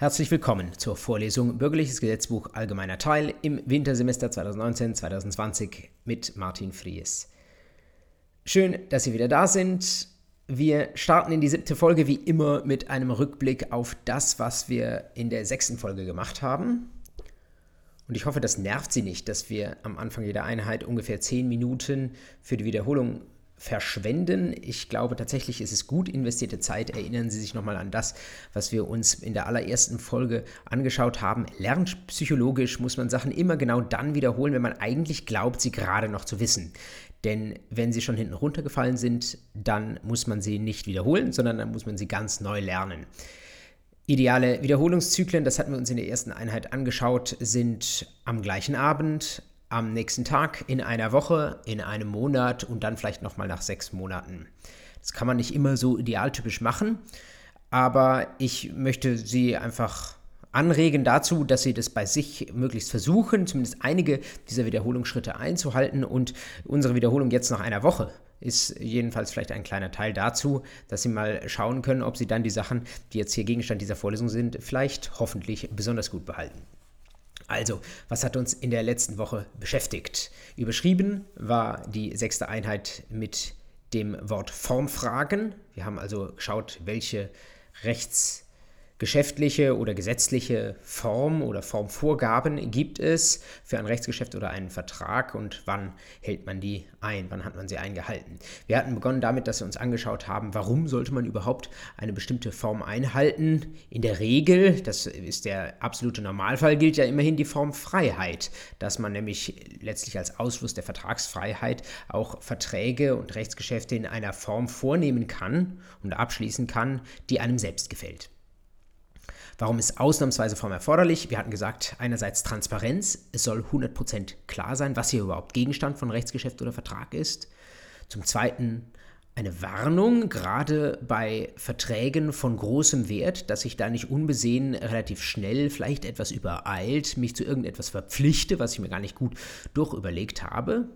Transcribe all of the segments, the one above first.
Herzlich willkommen zur Vorlesung Bürgerliches Gesetzbuch Allgemeiner Teil im Wintersemester 2019-2020 mit Martin Fries. Schön, dass Sie wieder da sind. Wir starten in die siebte Folge wie immer mit einem Rückblick auf das, was wir in der sechsten Folge gemacht haben. Und ich hoffe, das nervt Sie nicht, dass wir am Anfang jeder Einheit ungefähr zehn Minuten für die Wiederholung verschwenden. Ich glaube tatsächlich ist es gut investierte Zeit. Erinnern Sie sich nochmal an das, was wir uns in der allerersten Folge angeschaut haben. Lernpsychologisch muss man Sachen immer genau dann wiederholen, wenn man eigentlich glaubt, sie gerade noch zu wissen. Denn wenn sie schon hinten runtergefallen sind, dann muss man sie nicht wiederholen, sondern dann muss man sie ganz neu lernen. Ideale Wiederholungszyklen, das hatten wir uns in der ersten Einheit angeschaut, sind am gleichen Abend, am nächsten Tag, in einer Woche, in einem Monat und dann vielleicht nochmal nach sechs Monaten. Das kann man nicht immer so idealtypisch machen, aber ich möchte Sie einfach anregen dazu, dass Sie das bei sich möglichst versuchen, zumindest einige dieser Wiederholungsschritte einzuhalten und unsere Wiederholung jetzt nach einer Woche ist jedenfalls vielleicht ein kleiner Teil dazu, dass Sie mal schauen können, ob Sie dann die Sachen, die jetzt hier Gegenstand dieser Vorlesung sind, vielleicht hoffentlich besonders gut behalten. Also, was hat uns in der letzten Woche beschäftigt? Überschrieben war die sechste Einheit mit dem Wort Formfragen. Wir haben also geschaut, welche Rechts- geschäftliche oder gesetzliche Form oder Formvorgaben gibt es für ein Rechtsgeschäft oder einen Vertrag und wann hält man die ein, wann hat man sie eingehalten. Wir hatten begonnen damit, dass wir uns angeschaut haben, warum sollte man überhaupt eine bestimmte Form einhalten. In der Regel, das ist der absolute Normalfall, gilt ja immerhin die Formfreiheit, dass man nämlich letztlich als Ausfluss der Vertragsfreiheit auch Verträge und Rechtsgeschäfte in einer Form vornehmen kann und abschließen kann, die einem selbst gefällt. Warum ist ausnahmsweise Form erforderlich? Wir hatten gesagt, einerseits Transparenz. Es soll 100% klar sein, was hier überhaupt Gegenstand von Rechtsgeschäft oder Vertrag ist. Zum Zweiten eine Warnung, gerade bei Verträgen von großem Wert, dass ich da nicht unbesehen relativ schnell, vielleicht etwas übereilt, mich zu irgendetwas verpflichte, was ich mir gar nicht gut durchüberlegt habe.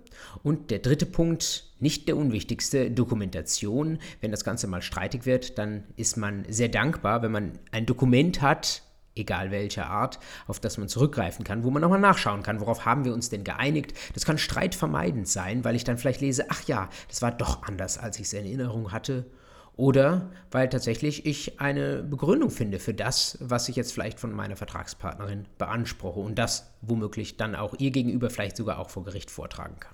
Und der dritte Punkt, nicht der unwichtigste, Dokumentation. Wenn das Ganze mal streitig wird, dann ist man sehr dankbar, wenn man ein Dokument hat, egal welcher Art, auf das man zurückgreifen kann, wo man nochmal nachschauen kann, worauf haben wir uns denn geeinigt. Das kann streitvermeidend sein, weil ich dann vielleicht lese, ach ja, das war doch anders, als ich es in Erinnerung hatte. Oder weil tatsächlich ich eine Begründung finde für das, was ich jetzt vielleicht von meiner Vertragspartnerin beanspruche und das womöglich dann auch ihr gegenüber vielleicht sogar auch vor Gericht vortragen kann.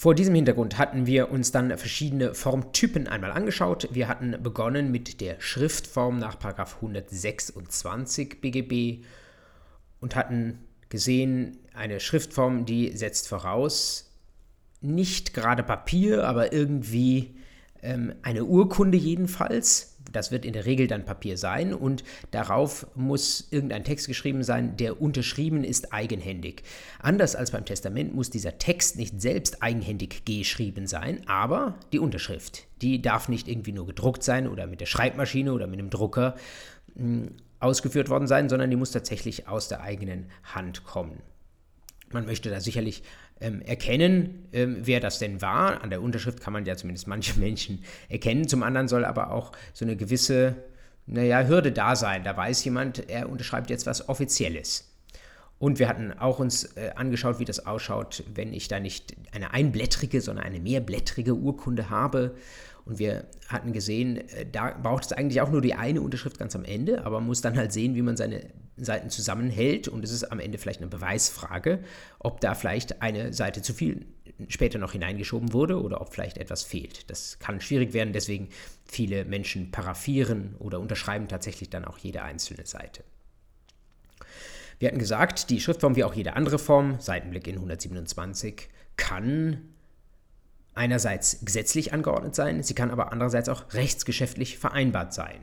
Vor diesem Hintergrund hatten wir uns dann verschiedene Formtypen einmal angeschaut. Wir hatten begonnen mit der Schriftform nach 126 BGB und hatten gesehen, eine Schriftform, die setzt voraus, nicht gerade Papier, aber irgendwie ähm, eine Urkunde jedenfalls, das wird in der Regel dann Papier sein und darauf muss irgendein Text geschrieben sein, der unterschrieben ist eigenhändig. Anders als beim Testament muss dieser Text nicht selbst eigenhändig geschrieben sein, aber die Unterschrift, die darf nicht irgendwie nur gedruckt sein oder mit der Schreibmaschine oder mit dem Drucker hm, ausgeführt worden sein, sondern die muss tatsächlich aus der eigenen Hand kommen. Man möchte da sicherlich ähm, erkennen, ähm, wer das denn war. An der Unterschrift kann man ja zumindest manche Menschen erkennen. Zum anderen soll aber auch so eine gewisse, naja, Hürde da sein. Da weiß jemand, er unterschreibt jetzt was Offizielles. Und wir hatten auch uns äh, angeschaut, wie das ausschaut, wenn ich da nicht eine einblättrige, sondern eine mehrblättrige Urkunde habe. Und wir hatten gesehen, äh, da braucht es eigentlich auch nur die eine Unterschrift ganz am Ende, aber man muss dann halt sehen, wie man seine Seiten zusammenhält. Und es ist am Ende vielleicht eine Beweisfrage, ob da vielleicht eine Seite zu viel später noch hineingeschoben wurde oder ob vielleicht etwas fehlt. Das kann schwierig werden, deswegen viele Menschen paraphieren oder unterschreiben tatsächlich dann auch jede einzelne Seite. Wir hatten gesagt, die Schriftform wie auch jede andere Form, Seitenblick in 127, kann einerseits gesetzlich angeordnet sein, sie kann aber andererseits auch rechtsgeschäftlich vereinbart sein.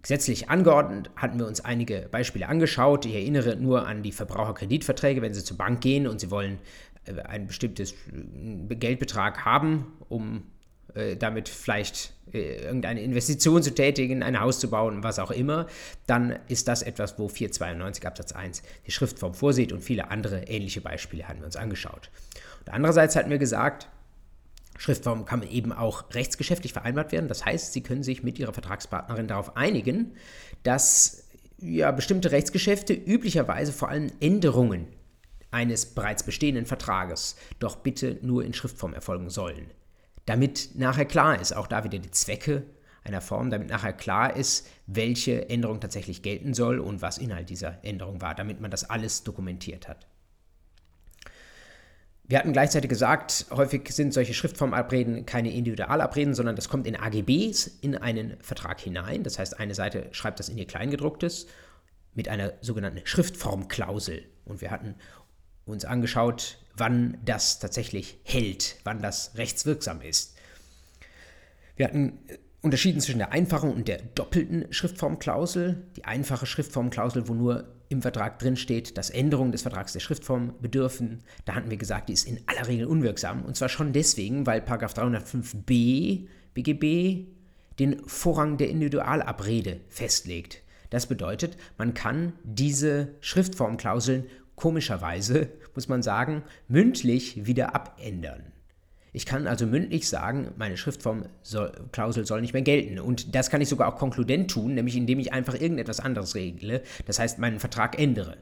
Gesetzlich angeordnet hatten wir uns einige Beispiele angeschaut. Ich erinnere nur an die Verbraucherkreditverträge, wenn Sie zur Bank gehen und Sie wollen äh, ein bestimmtes äh, Geldbetrag haben, um äh, damit vielleicht äh, irgendeine Investition zu tätigen, ein Haus zu bauen, was auch immer, dann ist das etwas, wo 492 Absatz 1 die Schriftform vorsieht und viele andere ähnliche Beispiele hatten wir uns angeschaut. Andererseits hatten wir gesagt, Schriftform kann eben auch rechtsgeschäftlich vereinbart werden. Das heißt, Sie können sich mit Ihrer Vertragspartnerin darauf einigen, dass ja, bestimmte Rechtsgeschäfte üblicherweise vor allem Änderungen eines bereits bestehenden Vertrages doch bitte nur in Schriftform erfolgen sollen. Damit nachher klar ist, auch da wieder die Zwecke einer Form, damit nachher klar ist, welche Änderung tatsächlich gelten soll und was Inhalt dieser Änderung war, damit man das alles dokumentiert hat. Wir hatten gleichzeitig gesagt, häufig sind solche Schriftformabreden keine Individualabreden, sondern das kommt in AGBs in einen Vertrag hinein. Das heißt, eine Seite schreibt das in ihr Kleingedrucktes mit einer sogenannten Schriftformklausel. Und wir hatten uns angeschaut, wann das tatsächlich hält, wann das rechtswirksam ist. Wir hatten unterschieden zwischen der einfachen und der doppelten Schriftformklausel. Die einfache Schriftformklausel, wo nur im Vertrag drin steht, dass Änderungen des Vertrags der Schriftform bedürfen, da hatten wir gesagt, die ist in aller Regel unwirksam. Und zwar schon deswegen, weil 305b BGB den Vorrang der Individualabrede festlegt. Das bedeutet, man kann diese Schriftformklauseln komischerweise, muss man sagen, mündlich wieder abändern. Ich kann also mündlich sagen, meine Schriftformklausel soll nicht mehr gelten. Und das kann ich sogar auch konkludent tun, nämlich indem ich einfach irgendetwas anderes regle, das heißt meinen Vertrag ändere.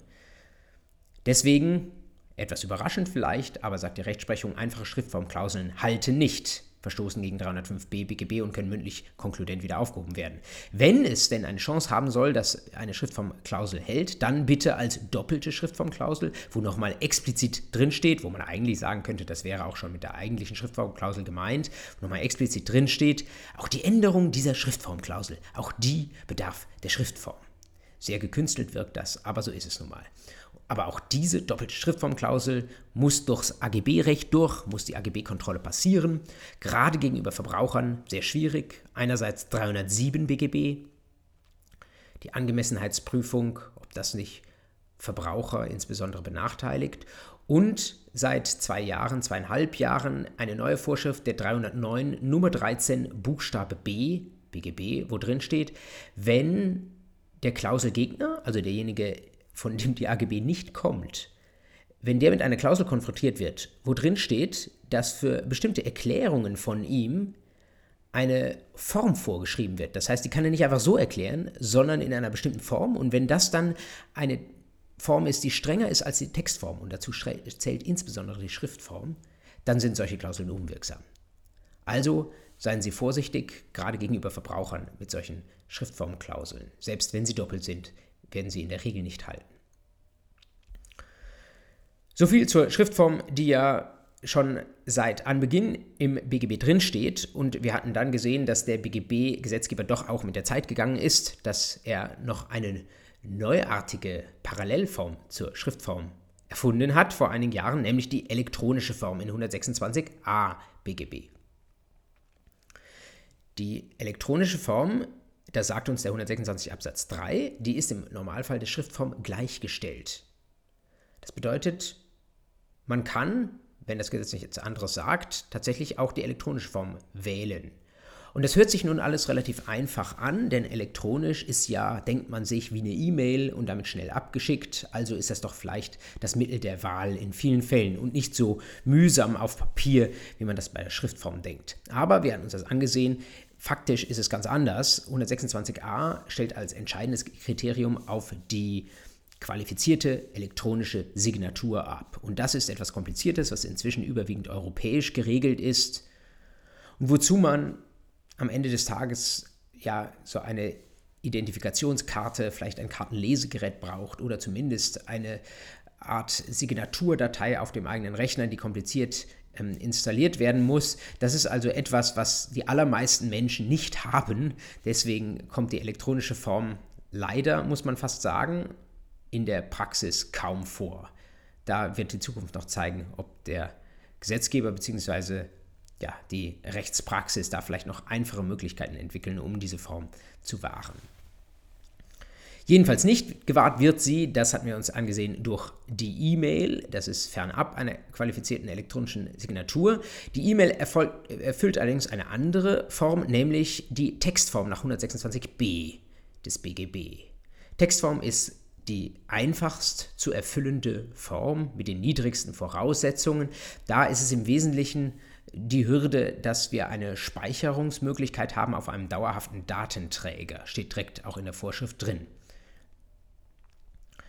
Deswegen, etwas überraschend vielleicht, aber sagt die Rechtsprechung, einfache Schriftformklauseln halten nicht verstoßen gegen 305b BGB und können mündlich konkludent wieder aufgehoben werden. Wenn es denn eine Chance haben soll, dass eine Schriftformklausel hält, dann bitte als doppelte Schriftformklausel, wo nochmal explizit drinsteht, wo man eigentlich sagen könnte, das wäre auch schon mit der eigentlichen Schriftformklausel gemeint, wo nochmal explizit drinsteht, auch die Änderung dieser Schriftformklausel, auch die bedarf der Schriftform. Sehr gekünstelt wirkt das, aber so ist es nun mal. Aber auch diese doppelte Schriftformklausel muss durchs AGB-Recht durch, muss die AGB-Kontrolle passieren. Gerade gegenüber Verbrauchern sehr schwierig. Einerseits 307 BGB, die Angemessenheitsprüfung, ob das nicht Verbraucher insbesondere benachteiligt. Und seit zwei Jahren, zweieinhalb Jahren eine neue Vorschrift der 309 Nummer 13 Buchstabe B BGB, wo drin steht, wenn der Klauselgegner, also derjenige, von dem die AGB nicht kommt, wenn der mit einer Klausel konfrontiert wird, wo drin steht, dass für bestimmte Erklärungen von ihm eine Form vorgeschrieben wird. Das heißt, die kann er nicht einfach so erklären, sondern in einer bestimmten Form. Und wenn das dann eine Form ist, die strenger ist als die Textform, und dazu zählt insbesondere die Schriftform, dann sind solche Klauseln unwirksam. Also seien Sie vorsichtig, gerade gegenüber Verbrauchern mit solchen Schriftformklauseln. Selbst wenn sie doppelt sind, werden sie in der Regel nicht halten. So viel zur Schriftform, die ja schon seit Anbeginn im BGB drinsteht. Und wir hatten dann gesehen, dass der BGB-Gesetzgeber doch auch mit der Zeit gegangen ist, dass er noch eine neuartige Parallelform zur Schriftform erfunden hat vor einigen Jahren, nämlich die elektronische Form in 126a BGB. Die elektronische Form da sagt uns der 126 Absatz 3, die ist im Normalfall der Schriftform gleichgestellt. Das bedeutet, man kann, wenn das Gesetz nichts anderes sagt, tatsächlich auch die elektronische Form wählen. Und das hört sich nun alles relativ einfach an, denn elektronisch ist ja, denkt man sich, wie eine E-Mail und damit schnell abgeschickt. Also ist das doch vielleicht das Mittel der Wahl in vielen Fällen und nicht so mühsam auf Papier, wie man das bei der Schriftform denkt. Aber wir hatten uns das angesehen. Faktisch ist es ganz anders. 126a stellt als entscheidendes Kriterium auf die qualifizierte elektronische Signatur ab. Und das ist etwas Kompliziertes, was inzwischen überwiegend europäisch geregelt ist und wozu man am Ende des Tages ja so eine Identifikationskarte, vielleicht ein Kartenlesegerät braucht oder zumindest eine Art Signaturdatei auf dem eigenen Rechner, die kompliziert ähm, installiert werden muss. Das ist also etwas, was die allermeisten Menschen nicht haben. Deswegen kommt die elektronische Form leider, muss man fast sagen, in der Praxis kaum vor. Da wird die Zukunft noch zeigen, ob der Gesetzgeber bzw. Ja, die Rechtspraxis da vielleicht noch einfache Möglichkeiten entwickeln, um diese Form zu wahren. Jedenfalls nicht gewahrt wird sie, das hatten wir uns angesehen, durch die E-Mail. Das ist fernab einer qualifizierten elektronischen Signatur. Die E-Mail erfüllt allerdings eine andere Form, nämlich die Textform nach 126b des BGB. Textform ist die einfachst zu erfüllende Form mit den niedrigsten Voraussetzungen. Da ist es im Wesentlichen die Hürde, dass wir eine Speicherungsmöglichkeit haben auf einem dauerhaften Datenträger. Steht direkt auch in der Vorschrift drin.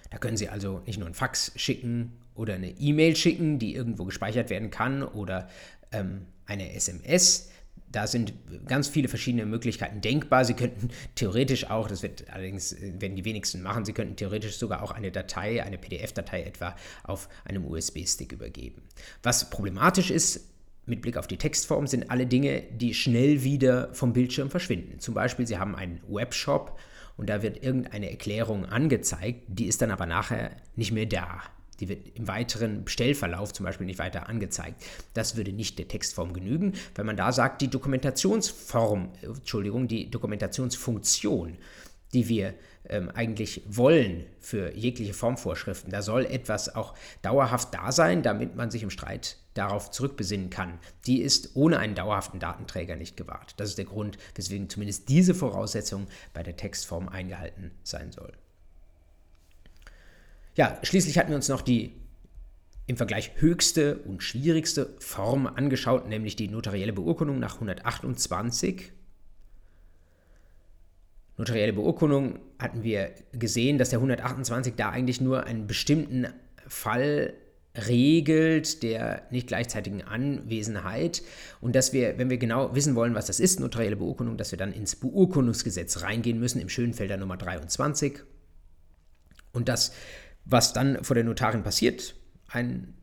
Da können Sie also nicht nur ein Fax schicken oder eine E-Mail schicken, die irgendwo gespeichert werden kann oder ähm, eine SMS. Da sind ganz viele verschiedene Möglichkeiten denkbar. Sie könnten theoretisch auch, das wird allerdings werden die wenigsten machen, Sie könnten theoretisch sogar auch eine Datei, eine PDF-Datei etwa auf einem USB-Stick übergeben. Was problematisch ist, mit Blick auf die Textform sind alle Dinge, die schnell wieder vom Bildschirm verschwinden. Zum Beispiel, Sie haben einen Webshop und da wird irgendeine Erklärung angezeigt, die ist dann aber nachher nicht mehr da. Die wird im weiteren Bestellverlauf zum Beispiel nicht weiter angezeigt. Das würde nicht der Textform genügen, wenn man da sagt, die Dokumentationsform, Entschuldigung, die Dokumentationsfunktion, die wir ähm, eigentlich wollen für jegliche Formvorschriften. Da soll etwas auch dauerhaft da sein, damit man sich im Streit darauf zurückbesinnen kann. Die ist ohne einen dauerhaften Datenträger nicht gewahrt. Das ist der Grund, weswegen zumindest diese Voraussetzung bei der Textform eingehalten sein soll. Ja, schließlich hatten wir uns noch die im Vergleich höchste und schwierigste Form angeschaut, nämlich die notarielle Beurkundung nach 128 notarielle Beurkundung hatten wir gesehen, dass der 128 da eigentlich nur einen bestimmten Fall regelt der nicht gleichzeitigen Anwesenheit. Und dass wir, wenn wir genau wissen wollen, was das ist, notarielle Beurkundung, dass wir dann ins Beurkundungsgesetz reingehen müssen, im Schönfelder Nummer 23 und das, was dann vor der Notarin passiert, ein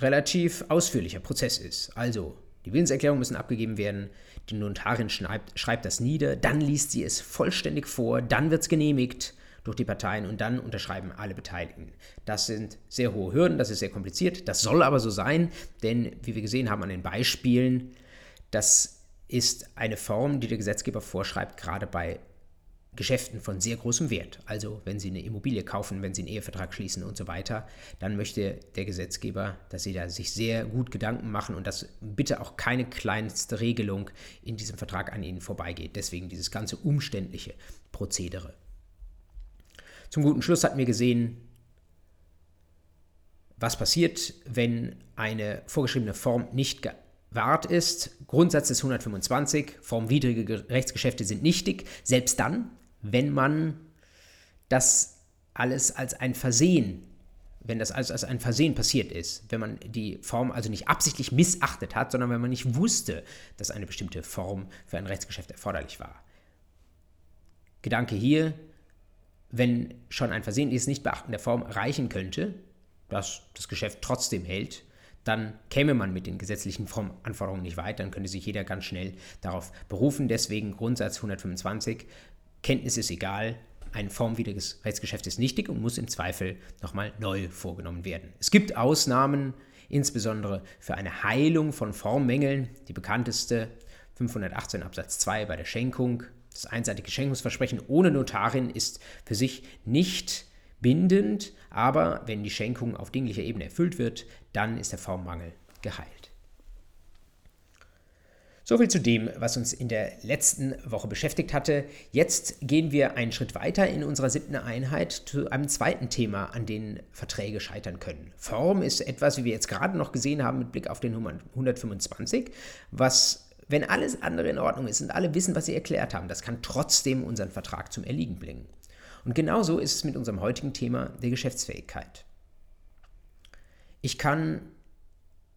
relativ ausführlicher Prozess ist. Also die Willenserklärungen müssen abgegeben werden, die Notarin schreibt, schreibt das nieder, dann liest sie es vollständig vor, dann wird es genehmigt durch die Parteien und dann unterschreiben alle Beteiligten. Das sind sehr hohe Hürden, das ist sehr kompliziert, das soll aber so sein, denn wie wir gesehen haben an den Beispielen, das ist eine Form, die der Gesetzgeber vorschreibt, gerade bei Geschäften von sehr großem Wert. Also wenn Sie eine Immobilie kaufen, wenn Sie einen Ehevertrag schließen und so weiter, dann möchte der Gesetzgeber, dass Sie da sich sehr gut Gedanken machen und dass bitte auch keine kleinste Regelung in diesem Vertrag an Ihnen vorbeigeht. Deswegen dieses ganze umständliche Prozedere. Zum guten Schluss hatten wir gesehen, was passiert, wenn eine vorgeschriebene Form nicht gewahrt ist. Grundsatz des 125, formwidrige Rechtsgeschäfte sind nichtig, selbst dann, wenn man das alles als ein Versehen, wenn das alles als ein Versehen passiert ist, wenn man die Form also nicht absichtlich missachtet hat, sondern wenn man nicht wusste, dass eine bestimmte Form für ein Rechtsgeschäft erforderlich war. Gedanke hier, wenn schon ein versehentliches Nichtbeachten der Form reichen könnte, dass das Geschäft trotzdem hält, dann käme man mit den gesetzlichen Formanforderungen nicht weit, dann könnte sich jeder ganz schnell darauf berufen. Deswegen Grundsatz 125, Kenntnis ist egal, ein formwidriges Rechtsgeschäft ist nichtig und muss im Zweifel nochmal neu vorgenommen werden. Es gibt Ausnahmen, insbesondere für eine Heilung von Formmängeln. Die bekannteste 518 Absatz 2 bei der Schenkung. Das einseitige Schenkungsversprechen ohne Notarin ist für sich nicht bindend, aber wenn die Schenkung auf dinglicher Ebene erfüllt wird, dann ist der Formmangel geheilt. Soviel zu dem, was uns in der letzten Woche beschäftigt hatte. Jetzt gehen wir einen Schritt weiter in unserer siebten Einheit zu einem zweiten Thema, an dem Verträge scheitern können. Form ist etwas, wie wir jetzt gerade noch gesehen haben mit Blick auf den 125, was, wenn alles andere in Ordnung ist und alle wissen, was sie erklärt haben, das kann trotzdem unseren Vertrag zum Erliegen bringen. Und genauso ist es mit unserem heutigen Thema der Geschäftsfähigkeit. Ich kann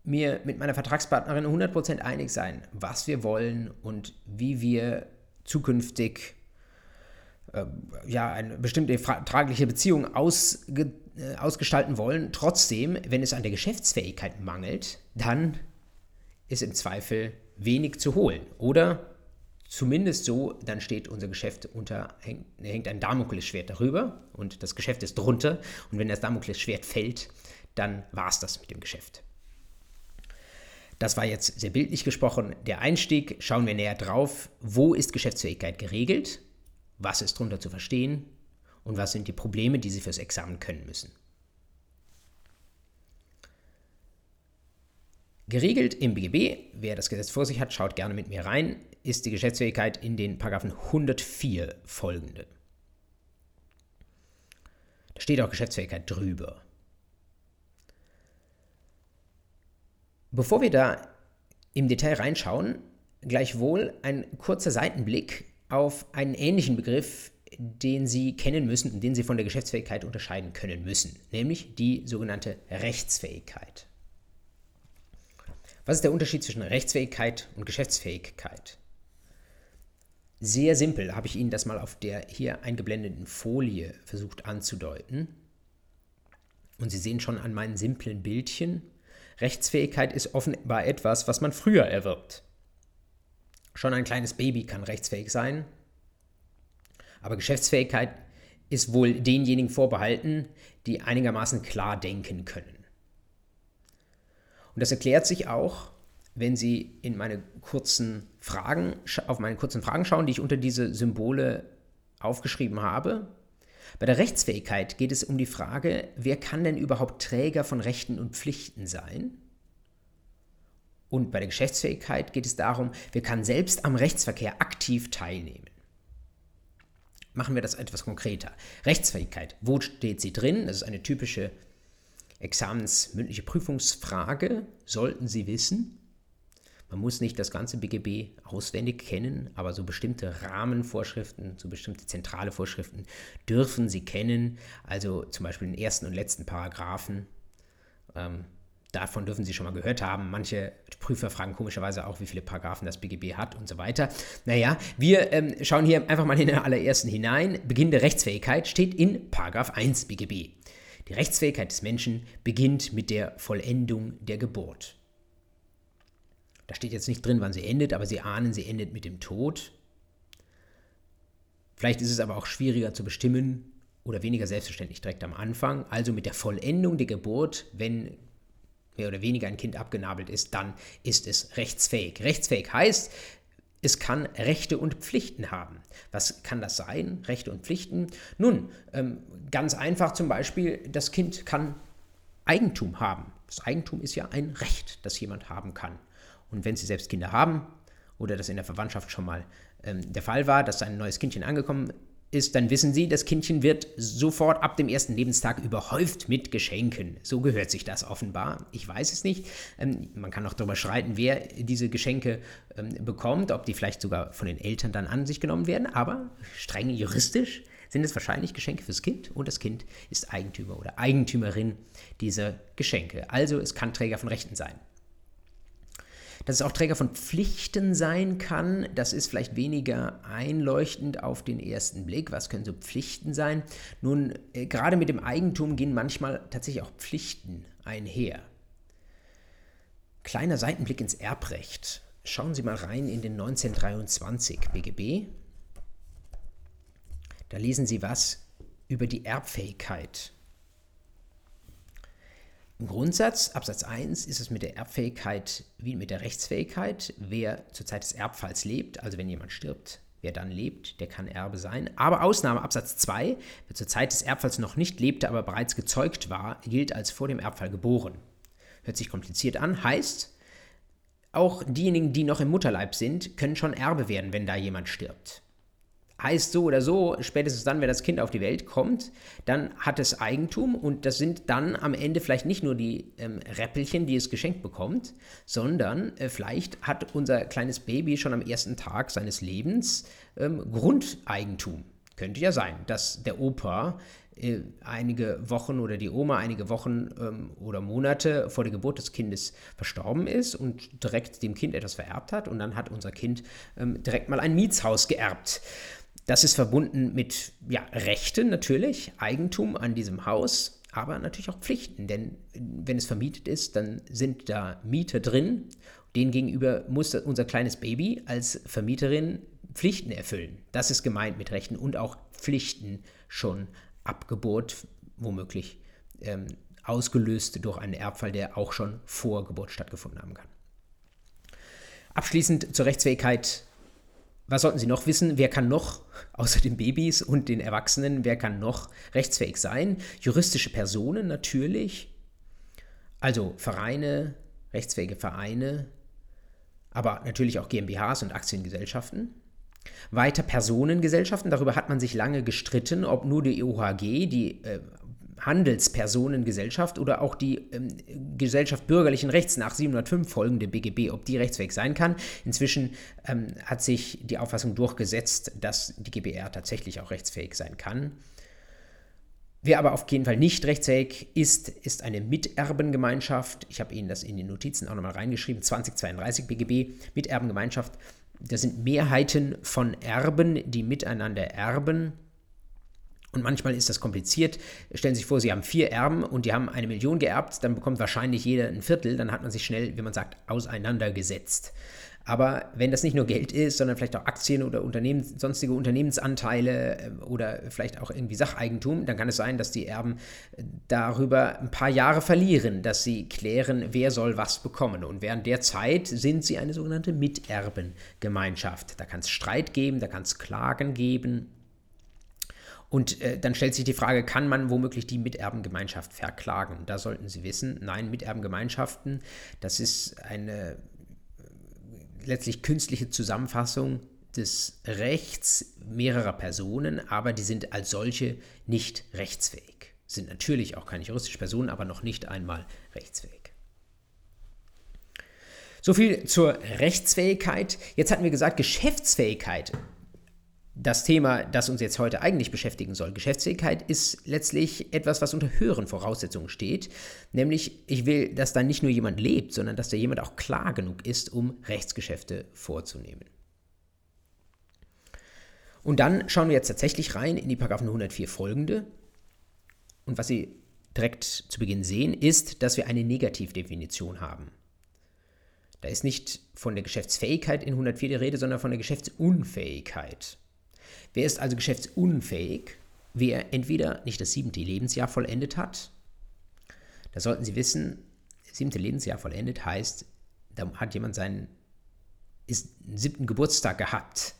mir mit meiner Vertragspartnerin 100% einig sein, was wir wollen und wie wir zukünftig äh, ja, eine bestimmte vertragliche Beziehung ausge, äh, ausgestalten wollen. Trotzdem, wenn es an der Geschäftsfähigkeit mangelt, dann ist im Zweifel wenig zu holen. Oder zumindest so, dann steht unser Geschäft unter, hängt, hängt ein Damoklesschwert darüber und das Geschäft ist drunter. Und wenn das Damoklesschwert fällt, dann war es das mit dem Geschäft. Das war jetzt sehr bildlich gesprochen. Der Einstieg, schauen wir näher drauf. Wo ist Geschäftsfähigkeit geregelt? Was ist darunter zu verstehen? Und was sind die Probleme, die Sie fürs Examen können müssen? Geregelt im BGB, wer das Gesetz vor sich hat, schaut gerne mit mir rein, ist die Geschäftsfähigkeit in den Paragraphen 104 folgende. Da steht auch Geschäftsfähigkeit drüber. Bevor wir da im Detail reinschauen, gleichwohl ein kurzer Seitenblick auf einen ähnlichen Begriff, den Sie kennen müssen und den Sie von der Geschäftsfähigkeit unterscheiden können müssen, nämlich die sogenannte Rechtsfähigkeit. Was ist der Unterschied zwischen Rechtsfähigkeit und Geschäftsfähigkeit? Sehr simpel habe ich Ihnen das mal auf der hier eingeblendeten Folie versucht anzudeuten. Und Sie sehen schon an meinen simplen Bildchen, Rechtsfähigkeit ist offenbar etwas, was man früher erwirbt. Schon ein kleines Baby kann rechtsfähig sein, aber Geschäftsfähigkeit ist wohl denjenigen vorbehalten, die einigermaßen klar denken können. Und das erklärt sich auch, wenn Sie in meine kurzen Fragen, auf meine kurzen Fragen schauen, die ich unter diese Symbole aufgeschrieben habe. Bei der Rechtsfähigkeit geht es um die Frage, wer kann denn überhaupt Träger von Rechten und Pflichten sein? Und bei der Geschäftsfähigkeit geht es darum, wer kann selbst am Rechtsverkehr aktiv teilnehmen. Machen wir das etwas konkreter. Rechtsfähigkeit, wo steht sie drin? Das ist eine typische examensmündliche Prüfungsfrage. Sollten Sie wissen. Man muss nicht das ganze BGB auswendig kennen, aber so bestimmte Rahmenvorschriften, so bestimmte zentrale Vorschriften dürfen Sie kennen. Also zum Beispiel den ersten und letzten Paragraphen. Ähm, davon dürfen Sie schon mal gehört haben. Manche Prüfer fragen komischerweise auch, wie viele Paragraphen das BGB hat und so weiter. Naja, wir ähm, schauen hier einfach mal in den allerersten hinein. Beginn der Rechtsfähigkeit steht in Paragraph 1 BGB. Die Rechtsfähigkeit des Menschen beginnt mit der Vollendung der Geburt. Da steht jetzt nicht drin, wann sie endet, aber Sie ahnen, sie endet mit dem Tod. Vielleicht ist es aber auch schwieriger zu bestimmen oder weniger selbstverständlich direkt am Anfang. Also mit der Vollendung der Geburt, wenn mehr oder weniger ein Kind abgenabelt ist, dann ist es rechtsfähig. Rechtsfähig heißt, es kann Rechte und Pflichten haben. Was kann das sein? Rechte und Pflichten? Nun, ähm, ganz einfach zum Beispiel, das Kind kann Eigentum haben. Das Eigentum ist ja ein Recht, das jemand haben kann. Und wenn Sie selbst Kinder haben oder das in der Verwandtschaft schon mal ähm, der Fall war, dass ein neues Kindchen angekommen ist, dann wissen Sie, das Kindchen wird sofort ab dem ersten Lebenstag überhäuft mit Geschenken. So gehört sich das offenbar. Ich weiß es nicht. Ähm, man kann auch darüber schreiten, wer diese Geschenke ähm, bekommt, ob die vielleicht sogar von den Eltern dann an sich genommen werden. Aber streng juristisch sind es wahrscheinlich Geschenke fürs Kind und das Kind ist Eigentümer oder Eigentümerin dieser Geschenke. Also es kann Träger von Rechten sein. Dass es auch Träger von Pflichten sein kann, das ist vielleicht weniger einleuchtend auf den ersten Blick. Was können so Pflichten sein? Nun, äh, gerade mit dem Eigentum gehen manchmal tatsächlich auch Pflichten einher. Kleiner Seitenblick ins Erbrecht. Schauen Sie mal rein in den 1923 BGB. Da lesen Sie was über die Erbfähigkeit im Grundsatz, Absatz 1, ist es mit der Erbfähigkeit wie mit der Rechtsfähigkeit. Wer zur Zeit des Erbfalls lebt, also wenn jemand stirbt, wer dann lebt, der kann Erbe sein. Aber Ausnahme Absatz 2, wer zur Zeit des Erbfalls noch nicht lebte, aber bereits gezeugt war, gilt als vor dem Erbfall geboren. Hört sich kompliziert an, heißt, auch diejenigen, die noch im Mutterleib sind, können schon Erbe werden, wenn da jemand stirbt heißt so oder so, spätestens dann, wenn das Kind auf die Welt kommt, dann hat es Eigentum und das sind dann am Ende vielleicht nicht nur die ähm, Räppelchen, die es geschenkt bekommt, sondern äh, vielleicht hat unser kleines Baby schon am ersten Tag seines Lebens ähm, Grundeigentum. Könnte ja sein, dass der Opa äh, einige Wochen oder die Oma einige Wochen ähm, oder Monate vor der Geburt des Kindes verstorben ist und direkt dem Kind etwas vererbt hat und dann hat unser Kind ähm, direkt mal ein Mietshaus geerbt. Das ist verbunden mit ja, Rechten natürlich, Eigentum an diesem Haus, aber natürlich auch Pflichten, denn wenn es vermietet ist, dann sind da Mieter drin. Denen gegenüber muss unser kleines Baby als Vermieterin Pflichten erfüllen. Das ist gemeint mit Rechten und auch Pflichten schon ab Geburt, womöglich ähm, ausgelöst durch einen Erbfall, der auch schon vor Geburt stattgefunden haben kann. Abschließend zur Rechtsfähigkeit was sollten Sie noch wissen? Wer kann noch, außer den Babys und den Erwachsenen, wer kann noch rechtsfähig sein? Juristische Personen natürlich, also Vereine, rechtsfähige Vereine, aber natürlich auch GmbHs und Aktiengesellschaften. Weiter Personengesellschaften, darüber hat man sich lange gestritten, ob nur die OHG, die äh, Handelspersonengesellschaft oder auch die ähm, Gesellschaft bürgerlichen Rechts nach 705 folgende BGB, ob die rechtsfähig sein kann. Inzwischen ähm, hat sich die Auffassung durchgesetzt, dass die GBR tatsächlich auch rechtsfähig sein kann. Wer aber auf jeden Fall nicht rechtsfähig ist, ist eine Miterbengemeinschaft. Ich habe Ihnen das in den Notizen auch nochmal reingeschrieben, 2032 BGB, Miterbengemeinschaft. Das sind Mehrheiten von Erben, die miteinander erben und manchmal ist das kompliziert. Stellen Sie sich vor, Sie haben vier Erben und die haben eine Million geerbt, dann bekommt wahrscheinlich jeder ein Viertel, dann hat man sich schnell, wie man sagt, auseinandergesetzt. Aber wenn das nicht nur Geld ist, sondern vielleicht auch Aktien oder Unternehmen, sonstige Unternehmensanteile äh, oder vielleicht auch irgendwie Sacheigentum, dann kann es sein, dass die Erben äh, darüber ein paar Jahre verlieren, dass sie klären, wer soll was bekommen. Und während der Zeit sind sie eine sogenannte Miterbengemeinschaft. Da kann es Streit geben, da kann es Klagen geben und äh, dann stellt sich die Frage, kann man womöglich die Miterbengemeinschaft verklagen? Da sollten Sie wissen, nein, Miterbengemeinschaften, das ist eine äh, letztlich künstliche Zusammenfassung des Rechts mehrerer Personen, aber die sind als solche nicht rechtsfähig. Sind natürlich auch keine juristische Personen, aber noch nicht einmal rechtsfähig. So viel zur Rechtsfähigkeit. Jetzt hatten wir gesagt, Geschäftsfähigkeit das Thema, das uns jetzt heute eigentlich beschäftigen soll, Geschäftsfähigkeit, ist letztlich etwas, was unter höheren Voraussetzungen steht. Nämlich, ich will, dass da nicht nur jemand lebt, sondern dass da jemand auch klar genug ist, um Rechtsgeschäfte vorzunehmen. Und dann schauen wir jetzt tatsächlich rein in die Paragraphen 104 folgende. Und was Sie direkt zu Beginn sehen, ist, dass wir eine Negativdefinition haben. Da ist nicht von der Geschäftsfähigkeit in 104 die Rede, sondern von der Geschäftsunfähigkeit. Wer ist also geschäftsunfähig? Wer entweder nicht das siebte Lebensjahr vollendet hat, da sollten Sie wissen, das siebte Lebensjahr vollendet heißt, da hat jemand seinen ist siebten Geburtstag gehabt.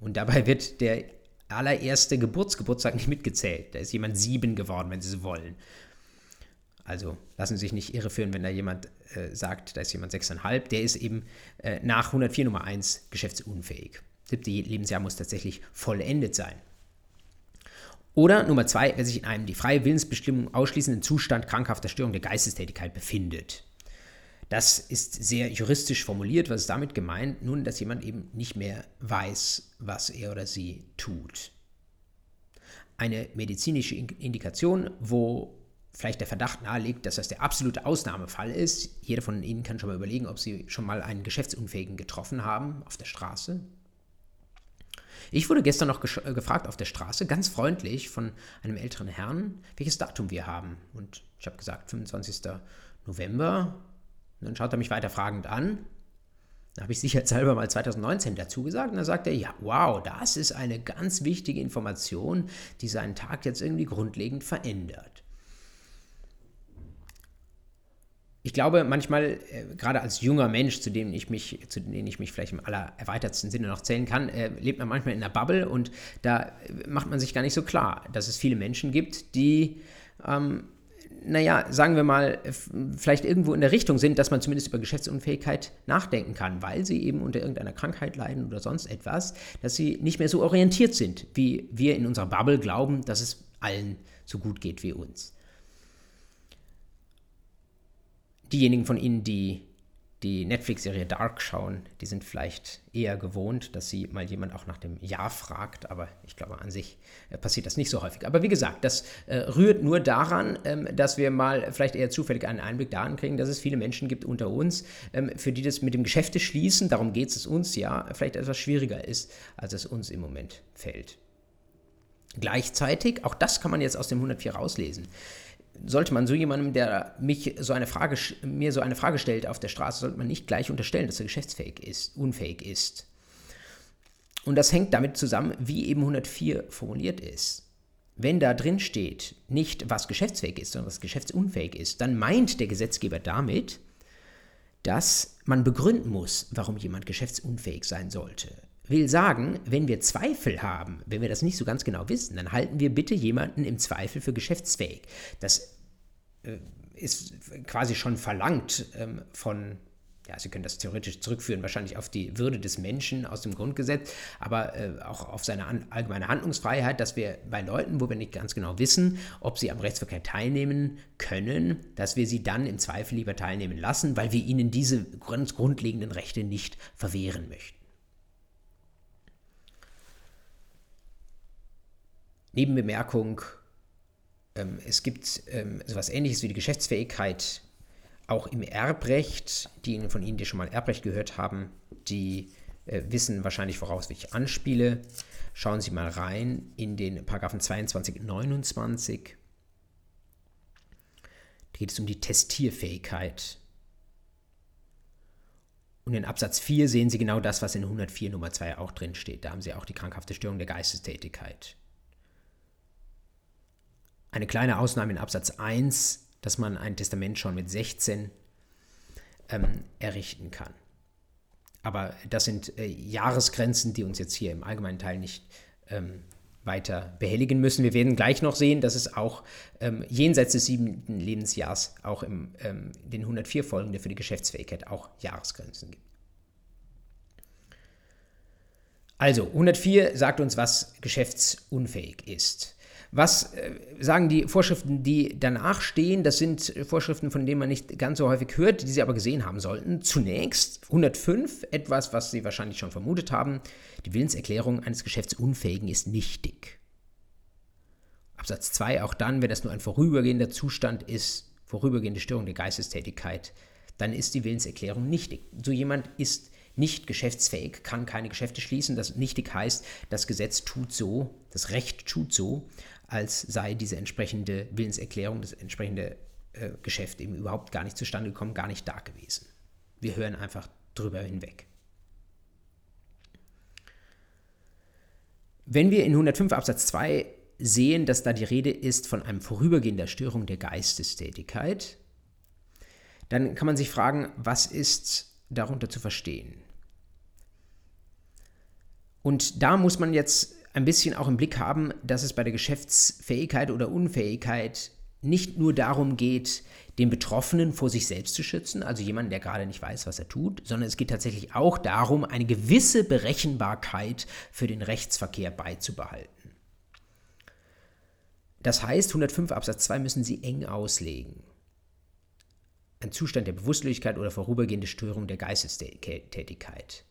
Und dabei wird der allererste Geburtsgeburtstag nicht mitgezählt. Da ist jemand sieben geworden, wenn Sie so wollen. Also lassen Sie sich nicht irreführen, wenn da jemand äh, sagt, da ist jemand sechseinhalb. Der ist eben äh, nach 104 Nummer 1 geschäftsunfähig siebte Lebensjahr muss tatsächlich vollendet sein. Oder Nummer zwei, wer sich in einem die freie Willensbestimmung ausschließenden Zustand krankhafter Störung der Geistestätigkeit befindet. Das ist sehr juristisch formuliert. Was ist damit gemeint? Nun, dass jemand eben nicht mehr weiß, was er oder sie tut. Eine medizinische Indikation, wo vielleicht der Verdacht naheliegt, dass das der absolute Ausnahmefall ist. Jeder von Ihnen kann schon mal überlegen, ob Sie schon mal einen Geschäftsunfähigen getroffen haben auf der Straße. Ich wurde gestern noch äh, gefragt auf der Straße, ganz freundlich von einem älteren Herrn, welches Datum wir haben. Und ich habe gesagt, 25. November. Und dann schaut er mich weiter fragend an. Da habe ich sicherheitshalber mal 2019 dazu gesagt. Und dann sagt er, ja, wow, das ist eine ganz wichtige Information, die seinen Tag jetzt irgendwie grundlegend verändert. Ich glaube, manchmal, äh, gerade als junger Mensch, zu dem ich mich, zu dem ich mich vielleicht im allererweitertsten Sinne noch zählen kann, äh, lebt man manchmal in einer Bubble und da äh, macht man sich gar nicht so klar, dass es viele Menschen gibt, die, ähm, naja, sagen wir mal, vielleicht irgendwo in der Richtung sind, dass man zumindest über Geschäftsunfähigkeit nachdenken kann, weil sie eben unter irgendeiner Krankheit leiden oder sonst etwas, dass sie nicht mehr so orientiert sind, wie wir in unserer Bubble glauben, dass es allen so gut geht wie uns. Diejenigen von Ihnen, die die Netflix-Serie Dark schauen, die sind vielleicht eher gewohnt, dass sie mal jemand auch nach dem Jahr fragt, aber ich glaube, an sich äh, passiert das nicht so häufig. Aber wie gesagt, das äh, rührt nur daran, ähm, dass wir mal vielleicht eher zufällig einen Einblick daran kriegen, dass es viele Menschen gibt unter uns, ähm, für die das mit dem Geschäfte schließen, darum geht es uns ja, vielleicht etwas schwieriger ist, als es uns im Moment fällt. Gleichzeitig, auch das kann man jetzt aus dem 104 rauslesen, sollte man so jemandem, der mich so eine Frage, mir so eine Frage stellt auf der Straße, sollte man nicht gleich unterstellen, dass er geschäftsfähig ist, unfähig ist. Und das hängt damit zusammen, wie eben 104 formuliert ist. Wenn da drin steht, nicht was geschäftsfähig ist, sondern was geschäftsunfähig ist, dann meint der Gesetzgeber damit, dass man begründen muss, warum jemand geschäftsunfähig sein sollte will sagen, wenn wir Zweifel haben, wenn wir das nicht so ganz genau wissen, dann halten wir bitte jemanden im Zweifel für geschäftsfähig. Das äh, ist quasi schon verlangt ähm, von ja, Sie können das theoretisch zurückführen, wahrscheinlich auf die Würde des Menschen aus dem Grundgesetz, aber äh, auch auf seine an, allgemeine Handlungsfreiheit, dass wir bei Leuten, wo wir nicht ganz genau wissen, ob sie am Rechtsverkehr teilnehmen können, dass wir sie dann im Zweifel lieber teilnehmen lassen, weil wir ihnen diese ganz grundlegenden Rechte nicht verwehren möchten. Nebenbemerkung, ähm, es gibt ähm, etwas ähnliches wie die Geschäftsfähigkeit auch im Erbrecht, die von Ihnen, die schon mal Erbrecht gehört haben, die äh, wissen wahrscheinlich, woraus ich anspiele. Schauen Sie mal rein in den Paragraphen 22 und 29. Da geht es um die Testierfähigkeit. Und in Absatz 4 sehen Sie genau das, was in 104 Nummer 2 auch drin steht. Da haben Sie auch die krankhafte Störung der Geistestätigkeit. Eine kleine Ausnahme in Absatz 1 dass man ein Testament schon mit 16 ähm, errichten kann. Aber das sind äh, Jahresgrenzen, die uns jetzt hier im allgemeinen Teil nicht ähm, weiter behelligen müssen. Wir werden gleich noch sehen, dass es auch ähm, jenseits des siebten Lebensjahrs, auch in ähm, den 104 Folgende für die Geschäftsfähigkeit, auch Jahresgrenzen gibt. Also, 104 sagt uns, was geschäftsunfähig ist. Was äh, sagen die Vorschriften, die danach stehen? Das sind Vorschriften, von denen man nicht ganz so häufig hört, die Sie aber gesehen haben sollten. Zunächst 105, etwas, was Sie wahrscheinlich schon vermutet haben. Die Willenserklärung eines Geschäftsunfähigen ist nichtig. Absatz 2, auch dann, wenn das nur ein vorübergehender Zustand ist, vorübergehende Störung der Geistestätigkeit, dann ist die Willenserklärung nichtig. So jemand ist nicht geschäftsfähig, kann keine Geschäfte schließen. Das nichtig heißt, das Gesetz tut so, das Recht tut so, als sei diese entsprechende Willenserklärung, das entsprechende äh, Geschäft eben überhaupt gar nicht zustande gekommen, gar nicht da gewesen. Wir hören einfach drüber hinweg. Wenn wir in 105 Absatz 2 sehen, dass da die Rede ist von einem vorübergehender Störung der Geistestätigkeit, dann kann man sich fragen, was ist darunter zu verstehen? Und da muss man jetzt ein bisschen auch im Blick haben, dass es bei der Geschäftsfähigkeit oder Unfähigkeit nicht nur darum geht, den Betroffenen vor sich selbst zu schützen, also jemanden, der gerade nicht weiß, was er tut, sondern es geht tatsächlich auch darum, eine gewisse Berechenbarkeit für den Rechtsverkehr beizubehalten. Das heißt, 105 Absatz 2 müssen Sie eng auslegen. Ein Zustand der Bewusstlosigkeit oder vorübergehende Störung der Geistestätigkeit.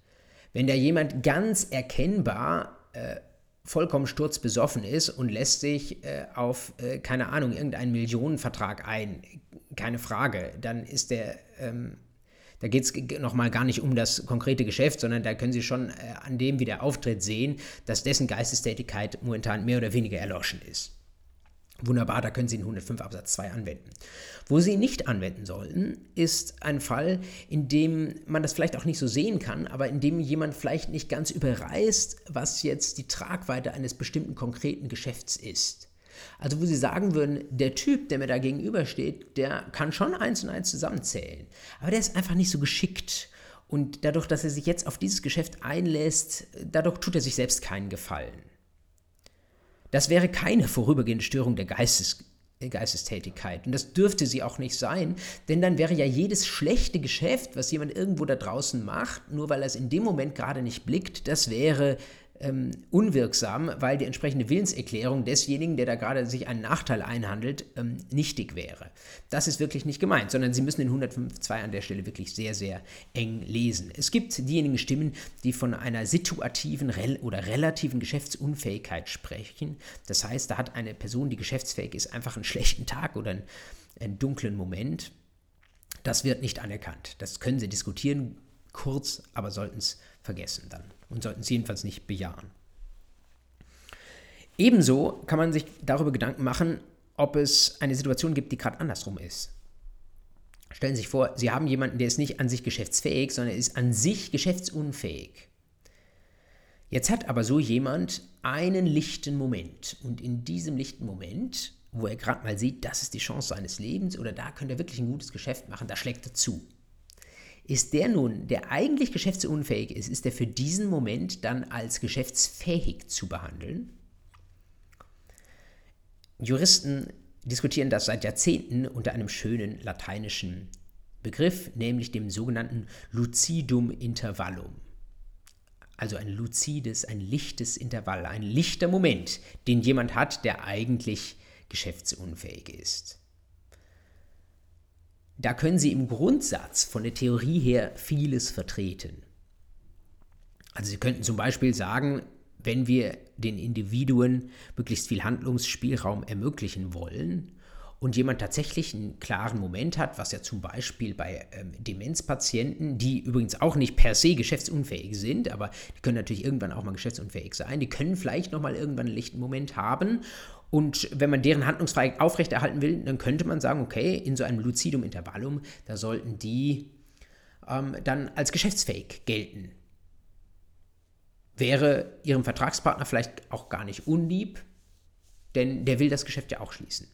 Wenn da jemand ganz erkennbar äh, vollkommen sturzbesoffen ist und lässt sich äh, auf, äh, keine Ahnung, irgendeinen Millionenvertrag ein, keine Frage, dann ist der, ähm, da geht es nochmal gar nicht um das konkrete Geschäft, sondern da können Sie schon äh, an dem, wie der auftritt, sehen, dass dessen Geistestätigkeit momentan mehr oder weniger erloschen ist. Wunderbar, da können Sie den 105 Absatz 2 anwenden. Wo Sie ihn nicht anwenden sollten, ist ein Fall, in dem man das vielleicht auch nicht so sehen kann, aber in dem jemand vielleicht nicht ganz überreißt, was jetzt die Tragweite eines bestimmten konkreten Geschäfts ist. Also wo Sie sagen würden, der Typ, der mir da gegenübersteht, der kann schon eins und eins zusammenzählen, aber der ist einfach nicht so geschickt. Und dadurch, dass er sich jetzt auf dieses Geschäft einlässt, dadurch tut er sich selbst keinen Gefallen. Das wäre keine vorübergehende Störung der Geistes, Geistestätigkeit. Und das dürfte sie auch nicht sein, denn dann wäre ja jedes schlechte Geschäft, was jemand irgendwo da draußen macht, nur weil er es in dem Moment gerade nicht blickt, das wäre ähm, unwirksam, weil die entsprechende Willenserklärung desjenigen, der da gerade sich einen Nachteil einhandelt, ähm, nichtig wäre. Das ist wirklich nicht gemeint, sondern Sie müssen den 105.2 an der Stelle wirklich sehr, sehr eng lesen. Es gibt diejenigen Stimmen, die von einer situativen rel oder relativen Geschäftsunfähigkeit sprechen. Das heißt, da hat eine Person, die geschäftsfähig ist, einfach einen schlechten Tag oder einen, einen dunklen Moment. Das wird nicht anerkannt. Das können Sie diskutieren, kurz, aber sollten es vergessen dann und sollten es jedenfalls nicht bejahen. Ebenso kann man sich darüber Gedanken machen, ob es eine Situation gibt, die gerade andersrum ist. Stellen Sie sich vor, Sie haben jemanden, der ist nicht an sich geschäftsfähig, sondern ist an sich geschäftsunfähig. Jetzt hat aber so jemand einen lichten Moment und in diesem lichten Moment, wo er gerade mal sieht, das ist die Chance seines Lebens oder da könnte er wirklich ein gutes Geschäft machen, da schlägt er zu. Ist der nun, der eigentlich geschäftsunfähig ist, ist der für diesen Moment dann als geschäftsfähig zu behandeln? Juristen diskutieren das seit Jahrzehnten unter einem schönen lateinischen Begriff, nämlich dem sogenannten Lucidum Intervallum. Also ein luzides, ein lichtes Intervall, ein lichter Moment, den jemand hat, der eigentlich geschäftsunfähig ist. Da können Sie im Grundsatz von der Theorie her vieles vertreten. Also Sie könnten zum Beispiel sagen, wenn wir den Individuen möglichst viel Handlungsspielraum ermöglichen wollen und jemand tatsächlich einen klaren Moment hat, was ja zum Beispiel bei ähm, Demenzpatienten, die übrigens auch nicht per se geschäftsunfähig sind, aber die können natürlich irgendwann auch mal geschäftsunfähig sein, die können vielleicht nochmal irgendwann einen lichten Moment haben und wenn man deren Handlungsfreiheit aufrechterhalten will, dann könnte man sagen, okay, in so einem Lucidum Intervallum, da sollten die ähm, dann als geschäftsfähig gelten. Wäre ihrem Vertragspartner vielleicht auch gar nicht unlieb, denn der will das Geschäft ja auch schließen.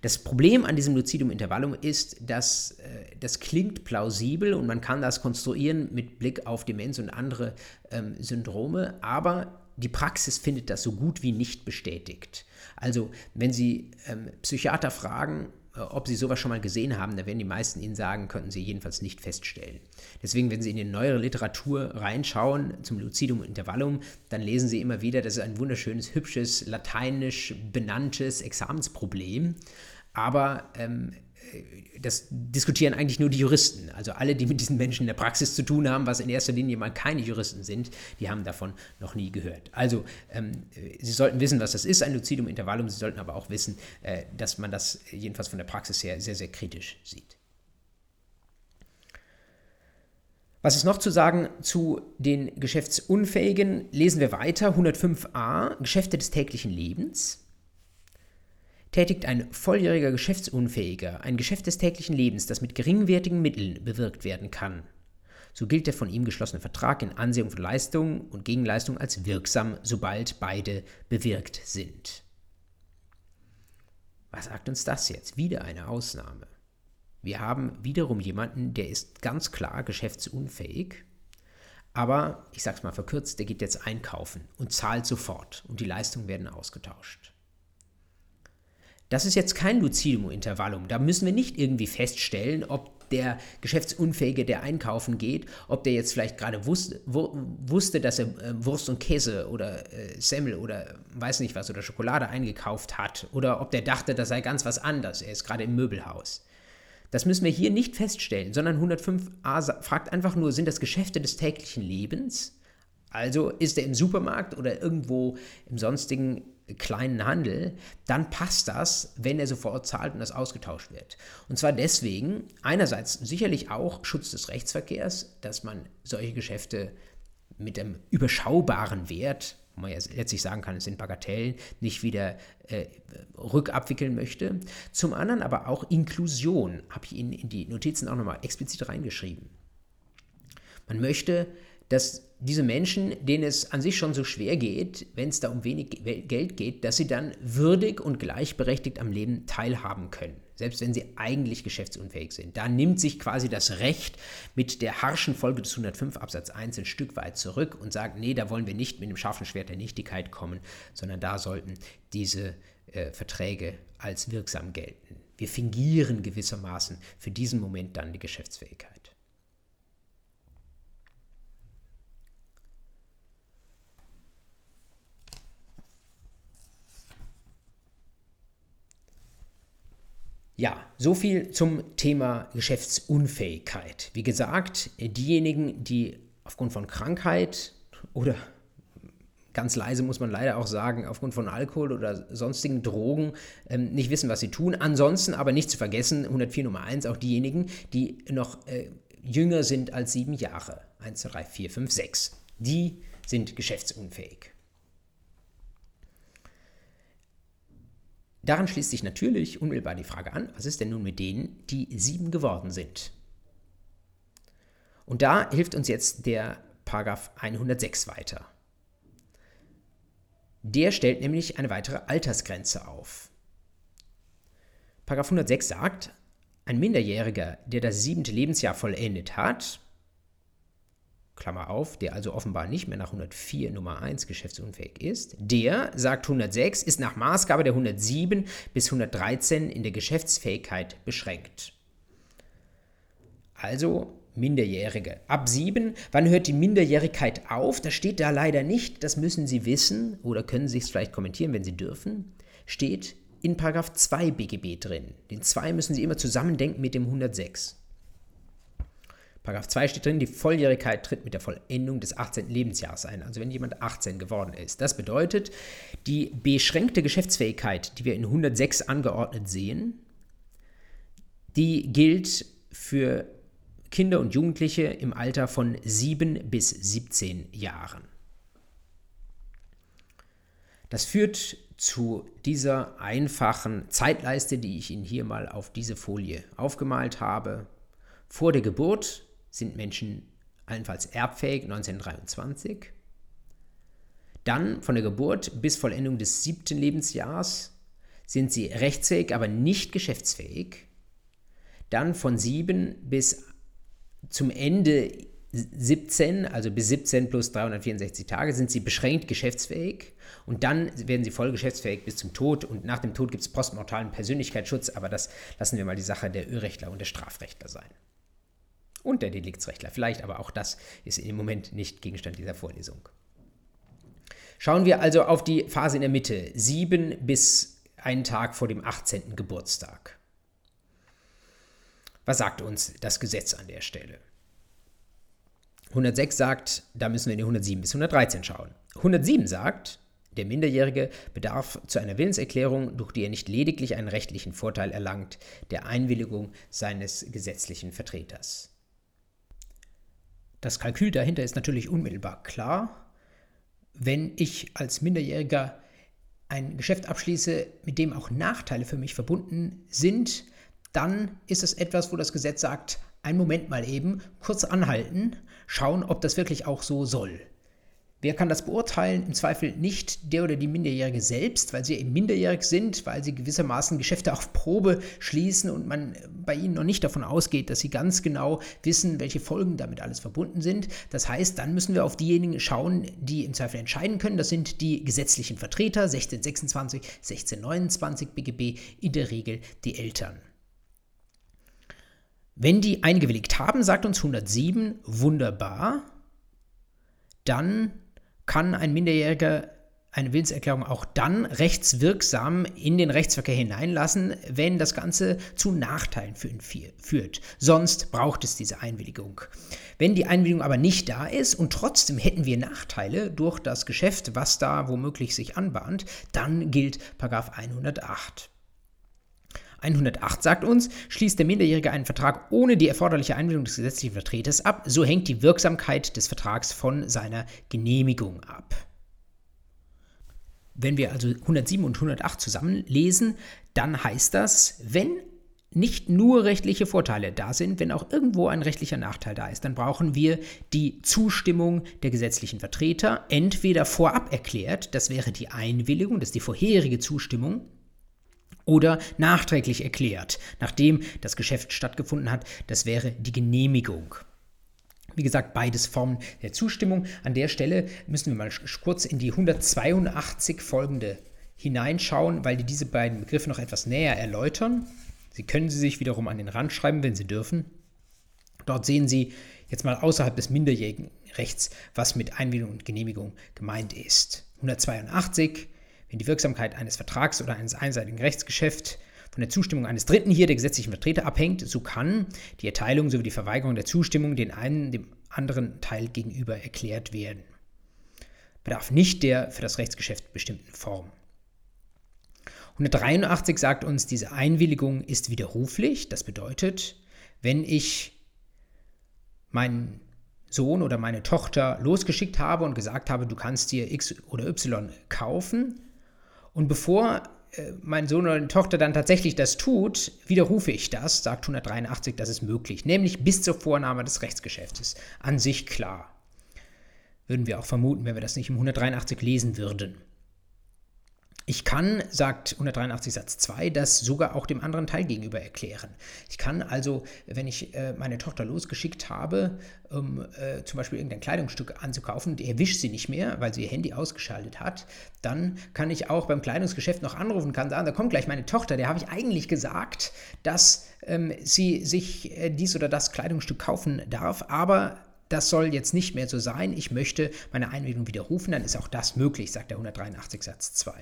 Das Problem an diesem Lucidum Intervallum ist, dass äh, das klingt plausibel und man kann das konstruieren mit Blick auf Demenz und andere ähm, Syndrome, aber die Praxis findet das so gut wie nicht bestätigt. Also, wenn Sie ähm, Psychiater fragen, äh, ob Sie sowas schon mal gesehen haben, da werden die meisten Ihnen sagen, könnten Sie jedenfalls nicht feststellen. Deswegen, wenn Sie in die neuere Literatur reinschauen zum Lucidum Intervallum, dann lesen Sie immer wieder, das ist ein wunderschönes, hübsches, lateinisch benanntes Examensproblem. Aber ähm, das diskutieren eigentlich nur die Juristen. Also alle, die mit diesen Menschen in der Praxis zu tun haben, was in erster Linie mal keine Juristen sind, die haben davon noch nie gehört. Also ähm, Sie sollten wissen, was das ist, ein Lucidum Intervallum. Sie sollten aber auch wissen, äh, dass man das jedenfalls von der Praxis her sehr, sehr kritisch sieht. Was ist noch zu sagen zu den Geschäftsunfähigen? Lesen wir weiter. 105a, Geschäfte des täglichen Lebens. Tätigt ein volljähriger Geschäftsunfähiger ein Geschäft des täglichen Lebens, das mit geringwertigen Mitteln bewirkt werden kann, so gilt der von ihm geschlossene Vertrag in Ansehung von Leistung und Gegenleistung als wirksam, sobald beide bewirkt sind. Was sagt uns das jetzt? Wieder eine Ausnahme. Wir haben wiederum jemanden, der ist ganz klar geschäftsunfähig, aber ich sage es mal verkürzt, der geht jetzt einkaufen und zahlt sofort und die Leistungen werden ausgetauscht. Das ist jetzt kein Lucidum-Intervallum. Da müssen wir nicht irgendwie feststellen, ob der Geschäftsunfähige, der einkaufen geht, ob der jetzt vielleicht gerade wusste, wusste, dass er äh, Wurst und Käse oder äh, Semmel oder weiß nicht was oder Schokolade eingekauft hat oder ob der dachte, das sei ganz was anderes. Er ist gerade im Möbelhaus. Das müssen wir hier nicht feststellen, sondern 105a fragt einfach nur, sind das Geschäfte des täglichen Lebens? Also ist er im Supermarkt oder irgendwo im sonstigen kleinen Handel, dann passt das, wenn er sofort zahlt und das ausgetauscht wird. Und zwar deswegen, einerseits sicherlich auch Schutz des Rechtsverkehrs, dass man solche Geschäfte mit einem überschaubaren Wert, wo man ja letztlich sagen kann, es sind Bagatellen, nicht wieder äh, rückabwickeln möchte. Zum anderen aber auch Inklusion, habe ich Ihnen in die Notizen auch nochmal explizit reingeschrieben. Man möchte dass diese Menschen, denen es an sich schon so schwer geht, wenn es da um wenig Geld geht, dass sie dann würdig und gleichberechtigt am Leben teilhaben können, selbst wenn sie eigentlich geschäftsunfähig sind. Da nimmt sich quasi das Recht mit der harschen Folge des 105 Absatz 1 ein Stück weit zurück und sagt, nee, da wollen wir nicht mit dem scharfen Schwert der Nichtigkeit kommen, sondern da sollten diese äh, Verträge als wirksam gelten. Wir fingieren gewissermaßen für diesen Moment dann die Geschäftsfähigkeit. Ja, so viel zum Thema Geschäftsunfähigkeit. Wie gesagt, diejenigen, die aufgrund von Krankheit oder ganz leise muss man leider auch sagen, aufgrund von Alkohol oder sonstigen Drogen ähm, nicht wissen, was sie tun. Ansonsten aber nicht zu vergessen, 104 Nummer 1, auch diejenigen, die noch äh, jünger sind als sieben Jahre. 1, 2, 3, 4, 5, 6. Die sind geschäftsunfähig. Daran schließt sich natürlich unmittelbar die Frage an, was ist denn nun mit denen, die sieben geworden sind? Und da hilft uns jetzt der Paragraph 106 weiter. Der stellt nämlich eine weitere Altersgrenze auf. Paragraph 106 sagt, ein Minderjähriger, der das siebente Lebensjahr vollendet hat, Klammer auf, der also offenbar nicht mehr nach 104 Nummer 1 geschäftsunfähig ist, der, sagt 106, ist nach Maßgabe der 107 bis 113 in der Geschäftsfähigkeit beschränkt. Also Minderjährige. Ab sieben, wann hört die Minderjährigkeit auf? Das steht da leider nicht, das müssen Sie wissen oder können Sie es vielleicht kommentieren, wenn Sie dürfen. Steht in Paragraph 2 BGB drin. Den 2 müssen Sie immer zusammendenken mit dem 106. Paragraph 2 steht drin, die Volljährigkeit tritt mit der Vollendung des 18. Lebensjahres ein, also wenn jemand 18 geworden ist. Das bedeutet, die beschränkte Geschäftsfähigkeit, die wir in 106 angeordnet sehen, die gilt für Kinder und Jugendliche im Alter von 7 bis 17 Jahren. Das führt zu dieser einfachen Zeitleiste, die ich Ihnen hier mal auf diese Folie aufgemalt habe. Vor der Geburt sind Menschen allenfalls erbfähig 1923. Dann von der Geburt bis Vollendung des siebten Lebensjahres sind sie rechtsfähig, aber nicht geschäftsfähig. Dann von sieben bis zum Ende 17, also bis 17 plus 364 Tage, sind sie beschränkt geschäftsfähig und dann werden sie voll geschäftsfähig bis zum Tod und nach dem Tod gibt es postmortalen Persönlichkeitsschutz, aber das lassen wir mal die Sache der Ölrechtler und der Strafrechtler sein. Und der Deliktsrechtler vielleicht, aber auch das ist im Moment nicht Gegenstand dieser Vorlesung. Schauen wir also auf die Phase in der Mitte, sieben bis einen Tag vor dem 18. Geburtstag. Was sagt uns das Gesetz an der Stelle? 106 sagt, da müssen wir in die 107 bis 113 schauen. 107 sagt, der Minderjährige bedarf zu einer Willenserklärung, durch die er nicht lediglich einen rechtlichen Vorteil erlangt, der Einwilligung seines gesetzlichen Vertreters. Das Kalkül dahinter ist natürlich unmittelbar klar. Wenn ich als Minderjähriger ein Geschäft abschließe, mit dem auch Nachteile für mich verbunden sind, dann ist es etwas, wo das Gesetz sagt, einen Moment mal eben, kurz anhalten, schauen, ob das wirklich auch so soll. Wer kann das beurteilen? Im Zweifel nicht der oder die Minderjährige selbst, weil sie eben minderjährig sind, weil sie gewissermaßen Geschäfte auf Probe schließen und man bei ihnen noch nicht davon ausgeht, dass sie ganz genau wissen, welche Folgen damit alles verbunden sind. Das heißt, dann müssen wir auf diejenigen schauen, die im Zweifel entscheiden können. Das sind die gesetzlichen Vertreter, 1626, 1629 BGB, in der Regel die Eltern. Wenn die eingewilligt haben, sagt uns 107, wunderbar, dann kann ein Minderjähriger eine Willenserklärung auch dann rechtswirksam in den Rechtsverkehr hineinlassen, wenn das Ganze zu Nachteilen für ihn führt. Sonst braucht es diese Einwilligung. Wenn die Einwilligung aber nicht da ist und trotzdem hätten wir Nachteile durch das Geschäft, was da womöglich sich anbahnt, dann gilt 108. 108 sagt uns, schließt der Minderjährige einen Vertrag ohne die erforderliche Einwilligung des gesetzlichen Vertreters ab, so hängt die Wirksamkeit des Vertrags von seiner Genehmigung ab. Wenn wir also 107 und 108 zusammenlesen, dann heißt das, wenn nicht nur rechtliche Vorteile da sind, wenn auch irgendwo ein rechtlicher Nachteil da ist, dann brauchen wir die Zustimmung der gesetzlichen Vertreter, entweder vorab erklärt, das wäre die Einwilligung, das ist die vorherige Zustimmung, oder nachträglich erklärt, nachdem das Geschäft stattgefunden hat. Das wäre die Genehmigung. Wie gesagt, beides Formen der Zustimmung. An der Stelle müssen wir mal kurz in die 182 folgende hineinschauen, weil die diese beiden Begriffe noch etwas näher erläutern. Sie können sie sich wiederum an den Rand schreiben, wenn Sie dürfen. Dort sehen Sie jetzt mal außerhalb des minderjährigen Rechts, was mit Einwilligung und Genehmigung gemeint ist. 182 wenn die Wirksamkeit eines Vertrags oder eines einseitigen Rechtsgeschäfts von der Zustimmung eines Dritten hier der gesetzlichen Vertreter abhängt, so kann die Erteilung sowie die Verweigerung der Zustimmung den einen dem anderen Teil gegenüber erklärt werden. Bedarf nicht der für das Rechtsgeschäft bestimmten Form. 183 sagt uns, diese Einwilligung ist widerruflich. Das bedeutet, wenn ich meinen Sohn oder meine Tochter losgeschickt habe und gesagt habe, du kannst dir X oder Y kaufen, und bevor äh, mein Sohn oder die Tochter dann tatsächlich das tut, widerrufe ich das, sagt 183, das ist möglich, nämlich bis zur Vornahme des Rechtsgeschäftes. An sich klar. Würden wir auch vermuten, wenn wir das nicht im 183 lesen würden. Ich kann, sagt 183 Satz 2, das sogar auch dem anderen Teil gegenüber erklären. Ich kann also, wenn ich äh, meine Tochter losgeschickt habe, um äh, zum Beispiel irgendein Kleidungsstück anzukaufen erwischt sie nicht mehr, weil sie ihr Handy ausgeschaltet hat, dann kann ich auch beim Kleidungsgeschäft noch anrufen, kann sagen, da kommt gleich meine Tochter, der habe ich eigentlich gesagt, dass ähm, sie sich äh, dies oder das Kleidungsstück kaufen darf, aber das soll jetzt nicht mehr so sein. Ich möchte meine Einwilligung widerrufen, dann ist auch das möglich, sagt der 183 Satz 2.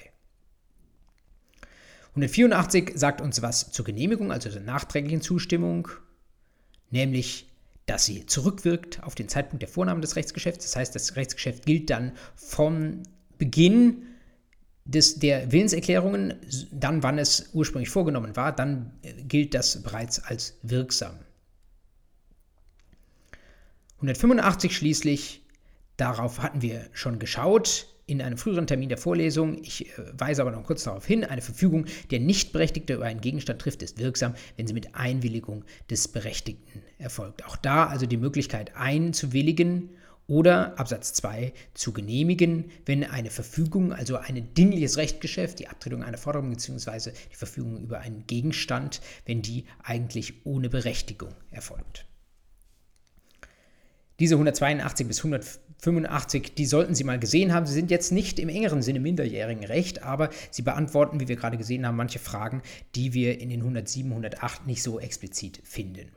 184 sagt uns was zur Genehmigung, also zur nachträglichen Zustimmung, nämlich, dass sie zurückwirkt auf den Zeitpunkt der Vornahme des Rechtsgeschäfts. Das heißt, das Rechtsgeschäft gilt dann vom Beginn des, der Willenserklärungen, dann wann es ursprünglich vorgenommen war, dann äh, gilt das bereits als wirksam. 185 schließlich, darauf hatten wir schon geschaut, in einem früheren Termin der Vorlesung. Ich äh, weise aber noch kurz darauf hin, eine Verfügung, der Nichtberechtigte über einen Gegenstand trifft, ist wirksam, wenn sie mit Einwilligung des Berechtigten erfolgt. Auch da also die Möglichkeit einzuwilligen oder Absatz 2 zu genehmigen, wenn eine Verfügung, also ein dingliches Rechtgeschäft, die Abtretung einer Forderung bzw. die Verfügung über einen Gegenstand, wenn die eigentlich ohne Berechtigung erfolgt. Diese 182 bis 185, die sollten Sie mal gesehen haben. Sie sind jetzt nicht im engeren Sinne minderjährigen Recht, aber sie beantworten, wie wir gerade gesehen haben, manche Fragen, die wir in den 107, 108 nicht so explizit finden.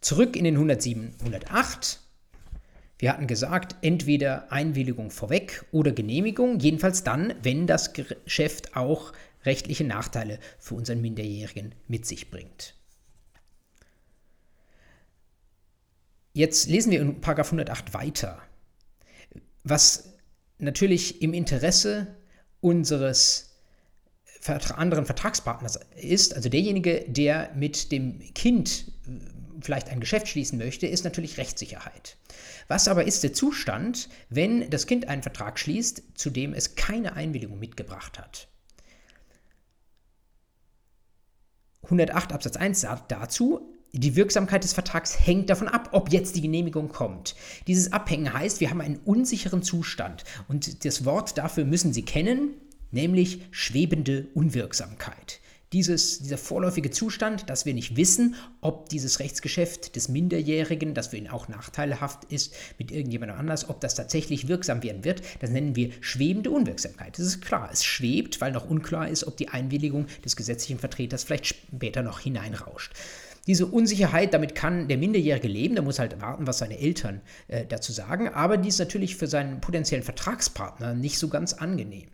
Zurück in den 107, 108. Wir hatten gesagt, entweder Einwilligung vorweg oder Genehmigung, jedenfalls dann, wenn das Geschäft auch rechtliche Nachteile für unseren Minderjährigen mit sich bringt. Jetzt lesen wir in 108 weiter, was natürlich im Interesse unseres anderen Vertragspartners ist, also derjenige, der mit dem Kind äh, vielleicht ein Geschäft schließen möchte, ist natürlich Rechtssicherheit. Was aber ist der Zustand, wenn das Kind einen Vertrag schließt, zu dem es keine Einwilligung mitgebracht hat? 108 Absatz 1 sagt dazu, die Wirksamkeit des Vertrags hängt davon ab, ob jetzt die Genehmigung kommt. Dieses Abhängen heißt, wir haben einen unsicheren Zustand. Und das Wort dafür müssen Sie kennen, nämlich schwebende Unwirksamkeit. Dieses, dieser vorläufige Zustand, dass wir nicht wissen, ob dieses Rechtsgeschäft des Minderjährigen, das für ihn auch nachteilhaft ist, mit irgendjemandem anders, ob das tatsächlich wirksam werden wird, das nennen wir schwebende Unwirksamkeit. Das ist klar, es schwebt, weil noch unklar ist, ob die Einwilligung des gesetzlichen Vertreters vielleicht später noch hineinrauscht diese Unsicherheit, damit kann der Minderjährige leben, der muss halt warten, was seine Eltern äh, dazu sagen, aber die ist natürlich für seinen potenziellen Vertragspartner nicht so ganz angenehm.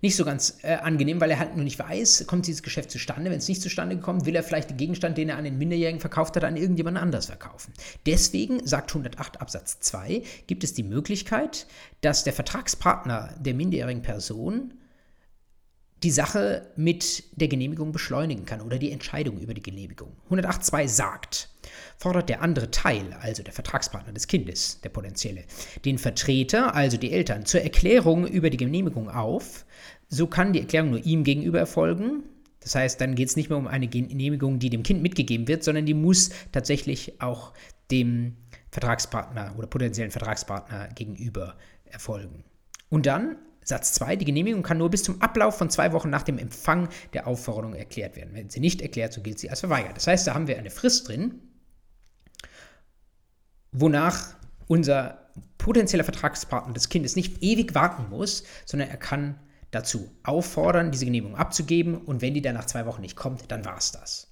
Nicht so ganz äh, angenehm, weil er halt nur nicht weiß, kommt dieses Geschäft zustande. Wenn es nicht zustande kommt, will er vielleicht den Gegenstand, den er an den Minderjährigen verkauft hat, an irgendjemand anders verkaufen. Deswegen, sagt 108 Absatz 2, gibt es die Möglichkeit, dass der Vertragspartner der minderjährigen Person die Sache mit der Genehmigung beschleunigen kann oder die Entscheidung über die Genehmigung. 108.2 sagt, fordert der andere Teil, also der Vertragspartner des Kindes, der potenzielle, den Vertreter, also die Eltern, zur Erklärung über die Genehmigung auf, so kann die Erklärung nur ihm gegenüber erfolgen. Das heißt, dann geht es nicht mehr um eine Genehmigung, die dem Kind mitgegeben wird, sondern die muss tatsächlich auch dem Vertragspartner oder potenziellen Vertragspartner gegenüber erfolgen. Und dann Satz 2. Die Genehmigung kann nur bis zum Ablauf von zwei Wochen nach dem Empfang der Aufforderung erklärt werden. Wenn sie nicht erklärt, so gilt sie als verweigert. Das heißt, da haben wir eine Frist drin, wonach unser potenzieller Vertragspartner des Kindes nicht ewig warten muss, sondern er kann dazu auffordern, diese Genehmigung abzugeben und wenn die dann nach zwei Wochen nicht kommt, dann war es das.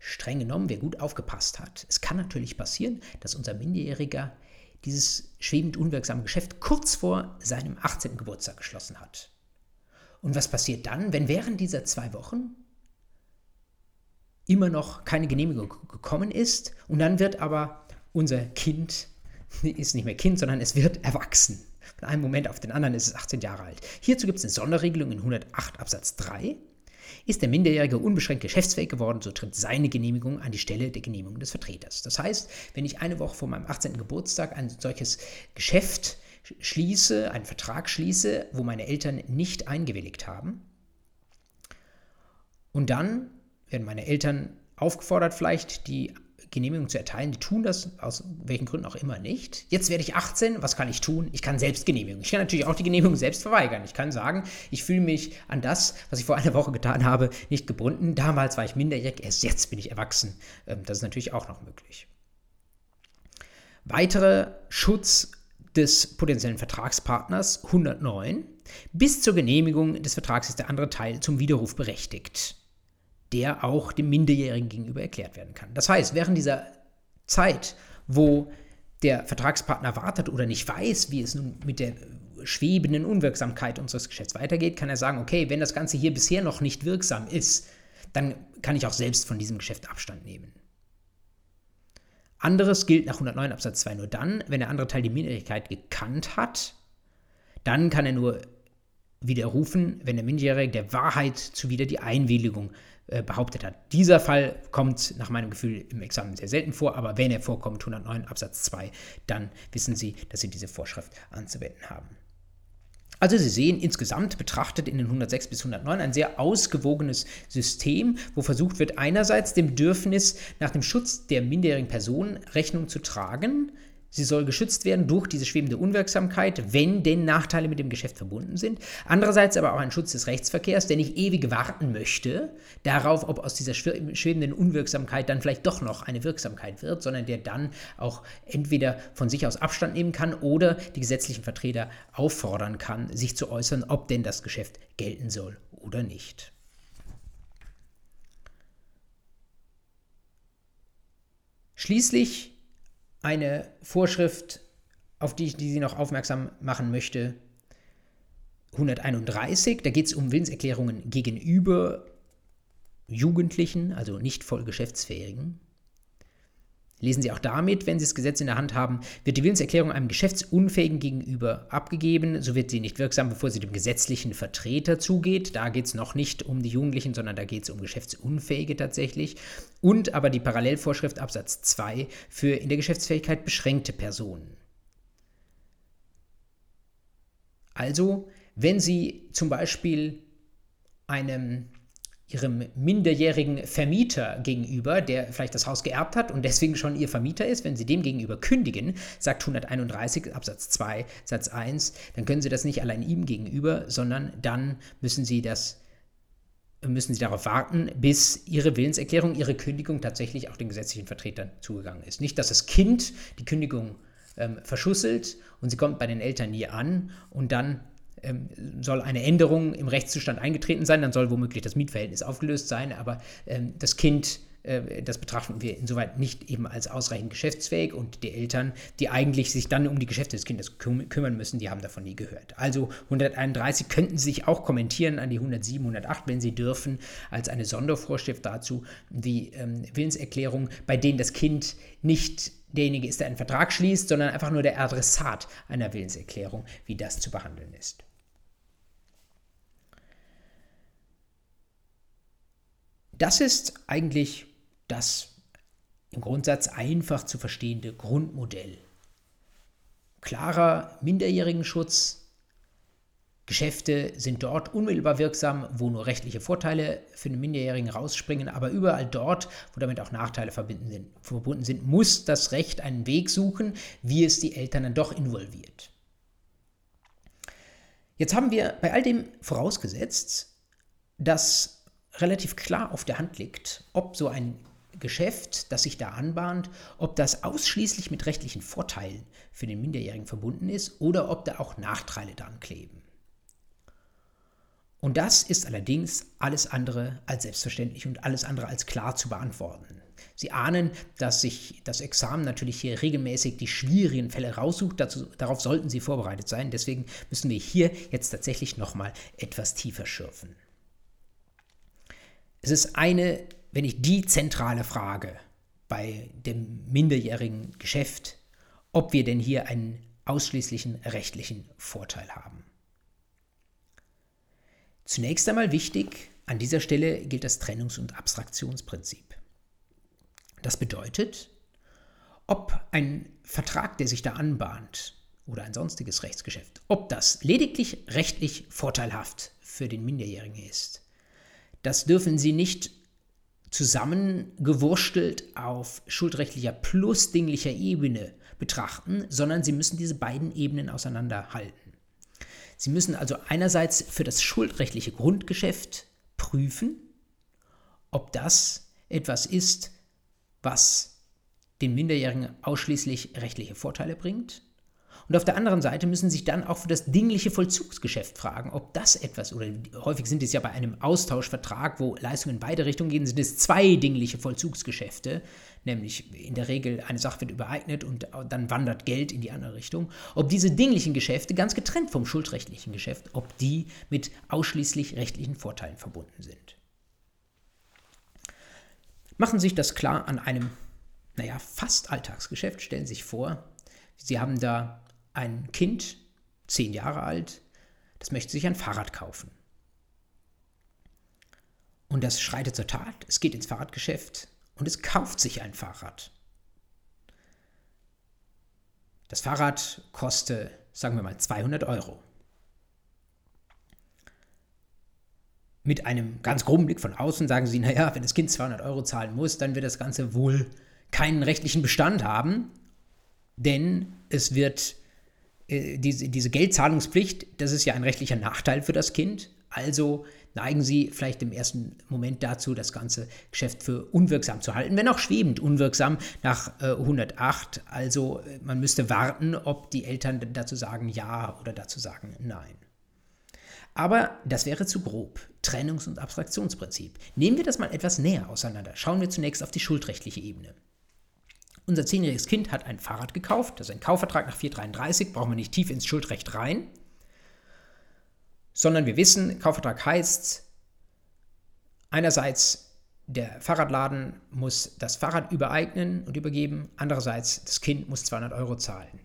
Streng genommen, wer gut aufgepasst hat. Es kann natürlich passieren, dass unser Minderjähriger dieses schwebend unwirksame Geschäft kurz vor seinem 18. Geburtstag geschlossen hat. Und was passiert dann, wenn während dieser zwei Wochen immer noch keine Genehmigung gekommen ist und dann wird aber unser Kind, ist nicht mehr Kind, sondern es wird erwachsen. Von einem Moment auf den anderen ist es 18 Jahre alt. Hierzu gibt es eine Sonderregelung in 108 Absatz 3. Ist der Minderjährige unbeschränkt geschäftsfähig geworden, so tritt seine Genehmigung an die Stelle der Genehmigung des Vertreters. Das heißt, wenn ich eine Woche vor meinem 18. Geburtstag ein solches Geschäft schließe, einen Vertrag schließe, wo meine Eltern nicht eingewilligt haben, und dann werden meine Eltern aufgefordert, vielleicht die Genehmigung zu erteilen. Die tun das aus welchen Gründen auch immer nicht. Jetzt werde ich 18, was kann ich tun? Ich kann selbst Genehmigung. Ich kann natürlich auch die Genehmigung selbst verweigern. Ich kann sagen, ich fühle mich an das, was ich vor einer Woche getan habe, nicht gebunden. Damals war ich minderjährig, erst jetzt bin ich erwachsen. Ähm, das ist natürlich auch noch möglich. Weiterer Schutz des potenziellen Vertragspartners 109. Bis zur Genehmigung des Vertrags ist der andere Teil zum Widerruf berechtigt der auch dem Minderjährigen gegenüber erklärt werden kann. Das heißt, während dieser Zeit, wo der Vertragspartner wartet oder nicht weiß, wie es nun mit der schwebenden Unwirksamkeit unseres Geschäfts weitergeht, kann er sagen, okay, wenn das Ganze hier bisher noch nicht wirksam ist, dann kann ich auch selbst von diesem Geschäft Abstand nehmen. Anderes gilt nach 109 Absatz 2 nur dann, wenn der andere Teil die Minderjährigkeit gekannt hat, dann kann er nur widerrufen, wenn der Minderjährige der Wahrheit zuwider die Einwilligung äh, behauptet hat. Dieser Fall kommt nach meinem Gefühl im Examen sehr selten vor, aber wenn er vorkommt, 109 Absatz 2, dann wissen Sie, dass Sie diese Vorschrift anzuwenden haben. Also Sie sehen insgesamt betrachtet in den 106 bis 109 ein sehr ausgewogenes System, wo versucht wird, einerseits dem Bedürfnis nach dem Schutz der minderjährigen Personen Rechnung zu tragen, Sie soll geschützt werden durch diese schwebende Unwirksamkeit, wenn denn Nachteile mit dem Geschäft verbunden sind. Andererseits aber auch ein Schutz des Rechtsverkehrs, der nicht ewig warten möchte darauf, ob aus dieser schwebenden Unwirksamkeit dann vielleicht doch noch eine Wirksamkeit wird, sondern der dann auch entweder von sich aus Abstand nehmen kann oder die gesetzlichen Vertreter auffordern kann, sich zu äußern, ob denn das Geschäft gelten soll oder nicht. Schließlich eine Vorschrift, auf die ich die Sie noch aufmerksam machen möchte. 131, da geht es um Willenserklärungen gegenüber Jugendlichen, also nicht voll Geschäftsfähigen. Lesen Sie auch damit, wenn Sie das Gesetz in der Hand haben, wird die Willenserklärung einem Geschäftsunfähigen gegenüber abgegeben, so wird sie nicht wirksam, bevor sie dem gesetzlichen Vertreter zugeht. Da geht es noch nicht um die Jugendlichen, sondern da geht es um Geschäftsunfähige tatsächlich. Und aber die Parallelvorschrift Absatz 2 für in der Geschäftsfähigkeit beschränkte Personen. Also, wenn Sie zum Beispiel einem ihrem minderjährigen Vermieter gegenüber, der vielleicht das Haus geerbt hat und deswegen schon ihr Vermieter ist, wenn sie dem gegenüber kündigen, sagt 131 Absatz 2 Satz 1, dann können sie das nicht allein ihm gegenüber, sondern dann müssen sie das müssen sie darauf warten, bis ihre Willenserklärung, ihre Kündigung tatsächlich auch den gesetzlichen Vertretern zugegangen ist. Nicht, dass das Kind die Kündigung ähm, verschusselt und sie kommt bei den Eltern nie an und dann ähm, soll eine Änderung im Rechtszustand eingetreten sein, dann soll womöglich das Mietverhältnnis aufgelöst sein, aber ähm, das Kind äh, das betrachten wir insoweit nicht eben als ausreichend geschäftsfähig und die Eltern, die eigentlich sich dann um die Geschäfte des Kindes küm kümmern müssen, die haben davon nie gehört. Also 131 könnten Sie sich auch kommentieren an die 107, 108, wenn Sie dürfen, als eine Sondervorschrift dazu, die ähm, Willenserklärung, bei denen das Kind nicht derjenige ist, der einen Vertrag schließt, sondern einfach nur der Adressat einer Willenserklärung, wie das zu behandeln ist. Das ist eigentlich das im Grundsatz einfach zu verstehende Grundmodell. Klarer Minderjährigenschutz, Geschäfte sind dort unmittelbar wirksam, wo nur rechtliche Vorteile für den Minderjährigen rausspringen, aber überall dort, wo damit auch Nachteile verbunden sind, muss das Recht einen Weg suchen, wie es die Eltern dann doch involviert. Jetzt haben wir bei all dem vorausgesetzt, dass relativ klar auf der Hand liegt, ob so ein Geschäft, das sich da anbahnt, ob das ausschließlich mit rechtlichen Vorteilen für den Minderjährigen verbunden ist oder ob da auch Nachteile dran kleben. Und das ist allerdings alles andere als selbstverständlich und alles andere als klar zu beantworten. Sie ahnen, dass sich das Examen natürlich hier regelmäßig die schwierigen Fälle raussucht. Dazu, darauf sollten Sie vorbereitet sein. Deswegen müssen wir hier jetzt tatsächlich nochmal etwas tiefer schürfen. Es ist eine, wenn nicht die zentrale Frage bei dem minderjährigen Geschäft, ob wir denn hier einen ausschließlichen rechtlichen Vorteil haben. Zunächst einmal wichtig, an dieser Stelle gilt das Trennungs- und Abstraktionsprinzip. Das bedeutet, ob ein Vertrag, der sich da anbahnt, oder ein sonstiges Rechtsgeschäft, ob das lediglich rechtlich vorteilhaft für den Minderjährigen ist, das dürfen Sie nicht zusammengewurstelt auf schuldrechtlicher plus dinglicher Ebene betrachten, sondern Sie müssen diese beiden Ebenen auseinanderhalten. Sie müssen also einerseits für das schuldrechtliche Grundgeschäft prüfen, ob das etwas ist, was den Minderjährigen ausschließlich rechtliche Vorteile bringt und auf der anderen Seite müssen sich dann auch für das dingliche Vollzugsgeschäft fragen, ob das etwas, oder häufig sind es ja bei einem Austauschvertrag, wo Leistungen in beide Richtungen gehen, sind es zwei dingliche Vollzugsgeschäfte, nämlich in der Regel eine Sache wird übereignet und dann wandert Geld in die andere Richtung, ob diese dinglichen Geschäfte ganz getrennt vom schuldrechtlichen Geschäft, ob die mit ausschließlich rechtlichen Vorteilen verbunden sind. Machen Sie sich das klar an einem, naja, fast Alltagsgeschäft. Stellen Sie sich vor, Sie haben da ein Kind, zehn Jahre alt, das möchte sich ein Fahrrad kaufen. Und das schreitet zur Tat, es geht ins Fahrradgeschäft und es kauft sich ein Fahrrad. Das Fahrrad kostet, sagen wir mal, 200 Euro. Mit einem ganz groben Blick von außen sagen sie, naja, wenn das Kind 200 Euro zahlen muss, dann wird das Ganze wohl keinen rechtlichen Bestand haben, denn es wird diese, diese Geldzahlungspflicht, das ist ja ein rechtlicher Nachteil für das Kind. Also neigen Sie vielleicht im ersten Moment dazu, das ganze Geschäft für unwirksam zu halten, wenn auch schwebend unwirksam nach äh, 108. Also äh, man müsste warten, ob die Eltern dazu sagen ja oder dazu sagen nein. Aber das wäre zu grob. Trennungs- und Abstraktionsprinzip. Nehmen wir das mal etwas näher auseinander. Schauen wir zunächst auf die schuldrechtliche Ebene. Unser zehnjähriges Kind hat ein Fahrrad gekauft, das ist ein Kaufvertrag nach 433, brauchen wir nicht tief ins Schuldrecht rein, sondern wir wissen, Kaufvertrag heißt, einerseits der Fahrradladen muss das Fahrrad übereignen und übergeben, andererseits das Kind muss 200 Euro zahlen.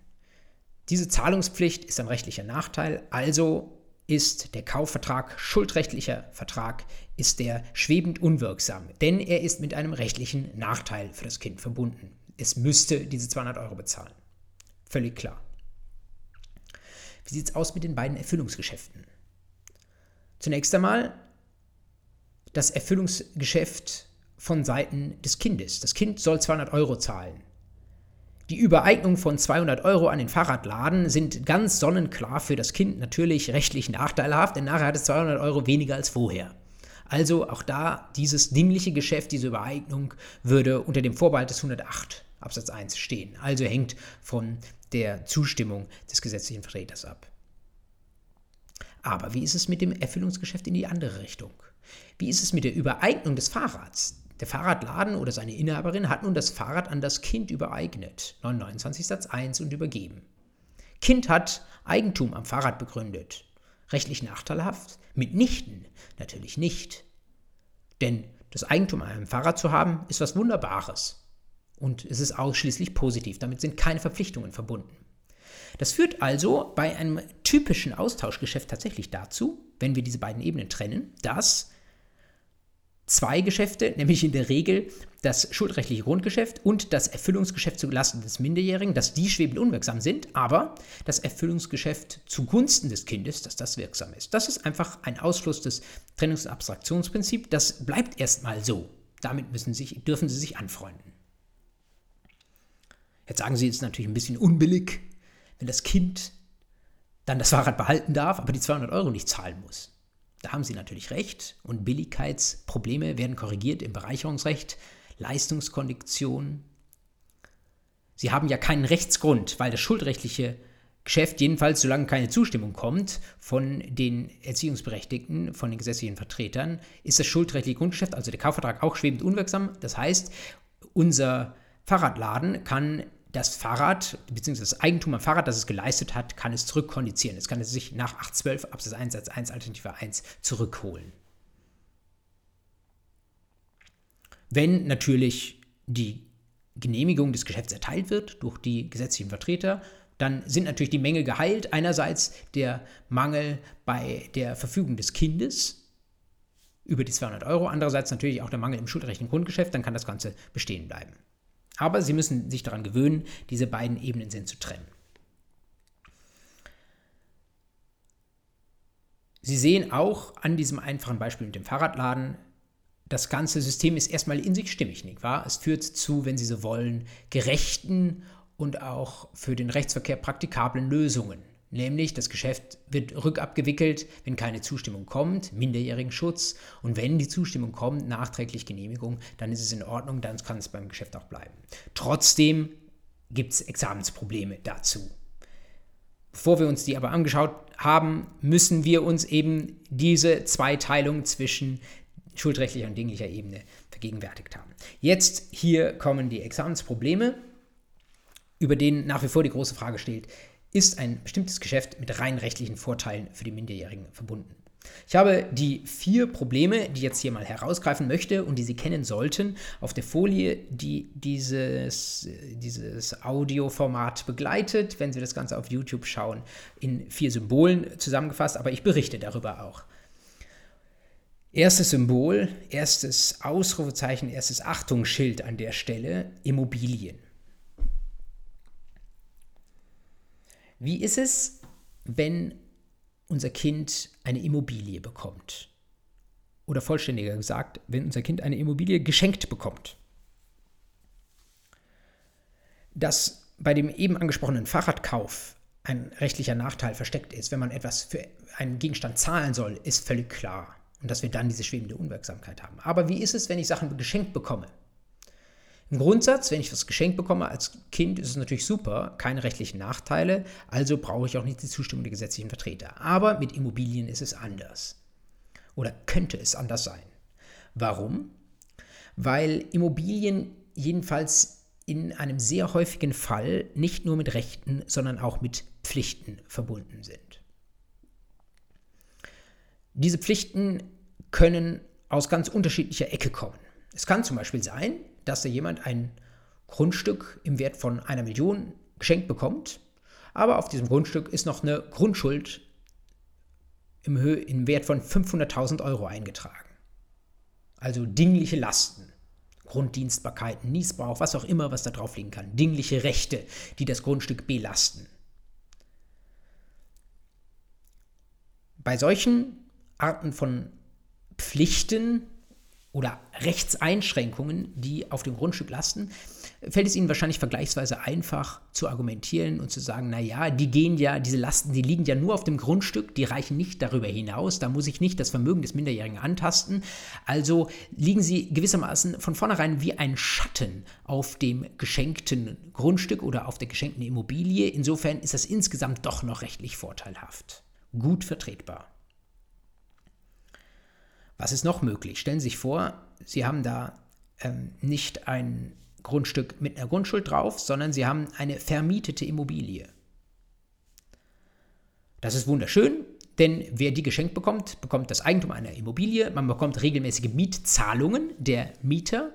Diese Zahlungspflicht ist ein rechtlicher Nachteil, also ist der Kaufvertrag schuldrechtlicher Vertrag, ist der schwebend unwirksam, denn er ist mit einem rechtlichen Nachteil für das Kind verbunden es müsste diese 200 Euro bezahlen. Völlig klar. Wie sieht es aus mit den beiden Erfüllungsgeschäften? Zunächst einmal das Erfüllungsgeschäft von Seiten des Kindes. Das Kind soll 200 Euro zahlen. Die Übereignung von 200 Euro an den Fahrradladen sind ganz sonnenklar für das Kind natürlich rechtlich nachteilhaft, denn nachher hat es 200 Euro weniger als vorher. Also auch da dieses dingliche Geschäft, diese Übereignung würde unter dem Vorbehalt des 108 Absatz 1 stehen. Also hängt von der Zustimmung des gesetzlichen Vertreters ab. Aber wie ist es mit dem Erfüllungsgeschäft in die andere Richtung? Wie ist es mit der Übereignung des Fahrrads? Der Fahrradladen oder seine Inhaberin hat nun das Fahrrad an das Kind übereignet, 29 Satz 1 und übergeben. Kind hat Eigentum am Fahrrad begründet. Rechtlich nachteilhaft? Mitnichten, natürlich nicht. Denn das Eigentum an einem Fahrrad zu haben, ist was Wunderbares. Und es ist ausschließlich positiv. Damit sind keine Verpflichtungen verbunden. Das führt also bei einem typischen Austauschgeschäft tatsächlich dazu, wenn wir diese beiden Ebenen trennen, dass zwei Geschäfte, nämlich in der Regel das schuldrechtliche Grundgeschäft und das Erfüllungsgeschäft zulasten des Minderjährigen, dass die schwebend unwirksam sind, aber das Erfüllungsgeschäft zugunsten des Kindes, dass das wirksam ist. Das ist einfach ein Ausfluss des Trennungs- und Abstraktionsprinzips. Das bleibt erstmal so. Damit müssen sich, dürfen Sie sich anfreunden. Jetzt sagen Sie, es ist natürlich ein bisschen unbillig, wenn das Kind dann das Fahrrad behalten darf, aber die 200 Euro nicht zahlen muss. Da haben Sie natürlich recht und Billigkeitsprobleme werden korrigiert im Bereicherungsrecht, Leistungskondition. Sie haben ja keinen Rechtsgrund, weil das schuldrechtliche Geschäft, jedenfalls solange keine Zustimmung kommt von den Erziehungsberechtigten, von den gesetzlichen Vertretern, ist das schuldrechtliche Grundgeschäft, also der Kaufvertrag, auch schwebend unwirksam. Das heißt, unser Fahrradladen kann das Fahrrad, beziehungsweise das Eigentum am Fahrrad, das es geleistet hat, kann es zurückkondizieren. Es kann es sich nach 812 Absatz 1 Satz 1 Alternative 1 zurückholen. Wenn natürlich die Genehmigung des Geschäfts erteilt wird durch die gesetzlichen Vertreter, dann sind natürlich die Mängel geheilt. Einerseits der Mangel bei der Verfügung des Kindes über die 200 Euro, andererseits natürlich auch der Mangel im schuldrechtlichen Grundgeschäft, dann kann das Ganze bestehen bleiben. Aber Sie müssen sich daran gewöhnen, diese beiden Ebenen sind zu trennen. Sie sehen auch an diesem einfachen Beispiel mit dem Fahrradladen, das ganze System ist erstmal in sich stimmig, nicht wahr? Es führt zu, wenn Sie so wollen, gerechten und auch für den Rechtsverkehr praktikablen Lösungen. Nämlich das Geschäft wird rückabgewickelt, wenn keine Zustimmung kommt, minderjährigen Schutz. Und wenn die Zustimmung kommt, nachträglich Genehmigung, dann ist es in Ordnung, dann kann es beim Geschäft auch bleiben. Trotzdem gibt es Examensprobleme dazu. Bevor wir uns die aber angeschaut haben, müssen wir uns eben diese Zweiteilung zwischen schuldrechtlicher und dinglicher Ebene vergegenwärtigt haben. Jetzt hier kommen die Examensprobleme, über denen nach wie vor die große Frage steht, ist ein bestimmtes Geschäft mit rein rechtlichen Vorteilen für die Minderjährigen verbunden. Ich habe die vier Probleme, die ich jetzt hier mal herausgreifen möchte und die Sie kennen sollten, auf der Folie, die dieses, dieses Audioformat begleitet, wenn Sie das Ganze auf YouTube schauen, in vier Symbolen zusammengefasst, aber ich berichte darüber auch. Erstes Symbol, erstes Ausrufezeichen, erstes Achtungsschild an der Stelle, Immobilien. Wie ist es, wenn unser Kind eine Immobilie bekommt? Oder vollständiger gesagt, wenn unser Kind eine Immobilie geschenkt bekommt? Dass bei dem eben angesprochenen Fahrradkauf ein rechtlicher Nachteil versteckt ist, wenn man etwas für einen Gegenstand zahlen soll, ist völlig klar. Und dass wir dann diese schwebende Unwirksamkeit haben. Aber wie ist es, wenn ich Sachen geschenkt bekomme? Im Grundsatz, wenn ich was geschenkt bekomme als Kind, ist es natürlich super, keine rechtlichen Nachteile, also brauche ich auch nicht die Zustimmung der gesetzlichen Vertreter. Aber mit Immobilien ist es anders. Oder könnte es anders sein. Warum? Weil Immobilien jedenfalls in einem sehr häufigen Fall nicht nur mit Rechten, sondern auch mit Pflichten verbunden sind. Diese Pflichten können aus ganz unterschiedlicher Ecke kommen. Es kann zum Beispiel sein, dass da jemand ein Grundstück im Wert von einer Million geschenkt bekommt, aber auf diesem Grundstück ist noch eine Grundschuld im, Höhe, im Wert von 500.000 Euro eingetragen. Also dingliche Lasten, Grunddienstbarkeiten, Niesbrauch, was auch immer, was da drauf liegen kann. Dingliche Rechte, die das Grundstück belasten. Bei solchen Arten von Pflichten oder Rechtseinschränkungen, die auf dem Grundstück lasten, fällt es Ihnen wahrscheinlich vergleichsweise einfach zu argumentieren und zu sagen, naja, die gehen ja, diese Lasten, die liegen ja nur auf dem Grundstück, die reichen nicht darüber hinaus, da muss ich nicht das Vermögen des Minderjährigen antasten, also liegen sie gewissermaßen von vornherein wie ein Schatten auf dem geschenkten Grundstück oder auf der geschenkten Immobilie, insofern ist das insgesamt doch noch rechtlich vorteilhaft. Gut vertretbar. Was ist noch möglich? Stellen Sie sich vor, Sie haben da ähm, nicht ein Grundstück mit einer Grundschuld drauf, sondern Sie haben eine vermietete Immobilie. Das ist wunderschön, denn wer die geschenkt bekommt, bekommt das Eigentum einer Immobilie. Man bekommt regelmäßige Mietzahlungen der Mieter.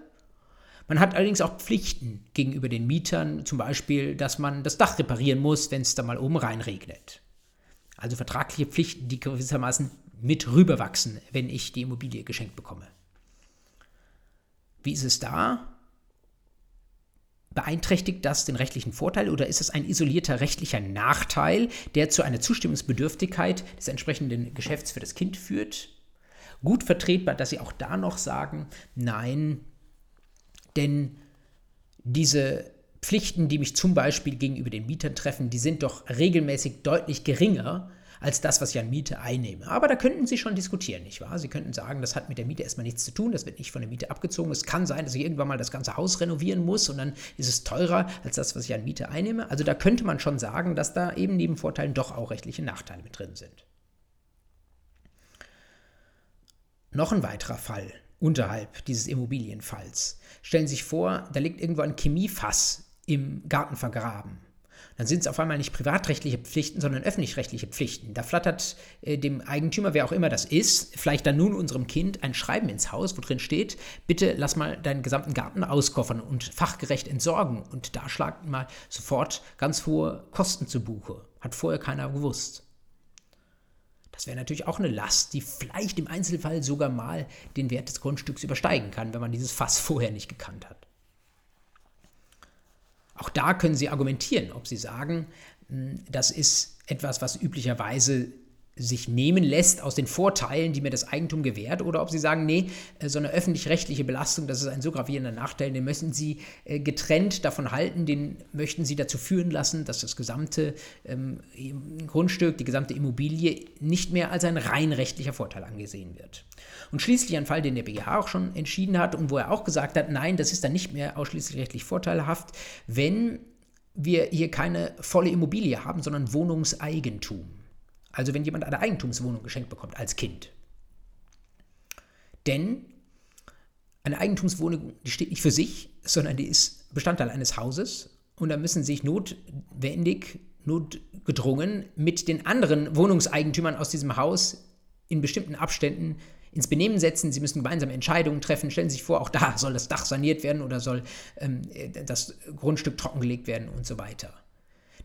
Man hat allerdings auch Pflichten gegenüber den Mietern, zum Beispiel, dass man das Dach reparieren muss, wenn es da mal oben reinregnet. Also vertragliche Pflichten, die gewissermaßen mit rüberwachsen, wenn ich die Immobilie geschenkt bekomme. Wie ist es da? Beeinträchtigt das den rechtlichen Vorteil oder ist es ein isolierter rechtlicher Nachteil, der zu einer Zustimmungsbedürftigkeit des entsprechenden Geschäfts für das Kind führt? Gut vertretbar, dass Sie auch da noch sagen, nein, denn diese Pflichten, die mich zum Beispiel gegenüber den Mietern treffen, die sind doch regelmäßig deutlich geringer als das, was ich an Miete einnehme. Aber da könnten Sie schon diskutieren, nicht wahr? Sie könnten sagen, das hat mit der Miete erstmal nichts zu tun, das wird nicht von der Miete abgezogen. Es kann sein, dass ich irgendwann mal das ganze Haus renovieren muss und dann ist es teurer als das, was ich an Miete einnehme. Also da könnte man schon sagen, dass da eben neben Vorteilen doch auch rechtliche Nachteile mit drin sind. Noch ein weiterer Fall unterhalb dieses Immobilienfalls. Stellen Sie sich vor, da liegt irgendwo ein Chemiefass im Garten vergraben dann sind es auf einmal nicht privatrechtliche Pflichten, sondern öffentlich-rechtliche Pflichten. Da flattert äh, dem Eigentümer, wer auch immer das ist, vielleicht dann nun unserem Kind ein Schreiben ins Haus, wo drin steht, bitte lass mal deinen gesamten Garten auskoffern und fachgerecht entsorgen. Und da schlagt mal sofort ganz hohe Kosten zu Buche. Hat vorher keiner gewusst. Das wäre natürlich auch eine Last, die vielleicht im Einzelfall sogar mal den Wert des Grundstücks übersteigen kann, wenn man dieses Fass vorher nicht gekannt hat. Auch da können Sie argumentieren, ob Sie sagen, hm, das ist etwas, was üblicherweise sich nehmen lässt aus den Vorteilen, die mir das Eigentum gewährt, oder ob Sie sagen, nee, äh, so eine öffentlich-rechtliche Belastung, das ist ein so gravierender Nachteil, den möchten Sie äh, getrennt davon halten, den möchten Sie dazu führen lassen, dass das gesamte ähm, Grundstück, die gesamte Immobilie nicht mehr als ein rein rechtlicher Vorteil angesehen wird. Und schließlich ein Fall, den der BGH auch schon entschieden hat und wo er auch gesagt hat, nein, das ist dann nicht mehr ausschließlich rechtlich vorteilhaft, wenn wir hier keine volle Immobilie haben, sondern Wohnungseigentum. Also wenn jemand eine Eigentumswohnung geschenkt bekommt als Kind. Denn eine Eigentumswohnung, die steht nicht für sich, sondern die ist Bestandteil eines Hauses und da müssen sich notwendig, notgedrungen mit den anderen Wohnungseigentümern aus diesem Haus in bestimmten Abständen ins Benehmen setzen. Sie müssen gemeinsame Entscheidungen treffen. Stellen Sie sich vor, auch da soll das Dach saniert werden oder soll ähm, das Grundstück trockengelegt werden und so weiter.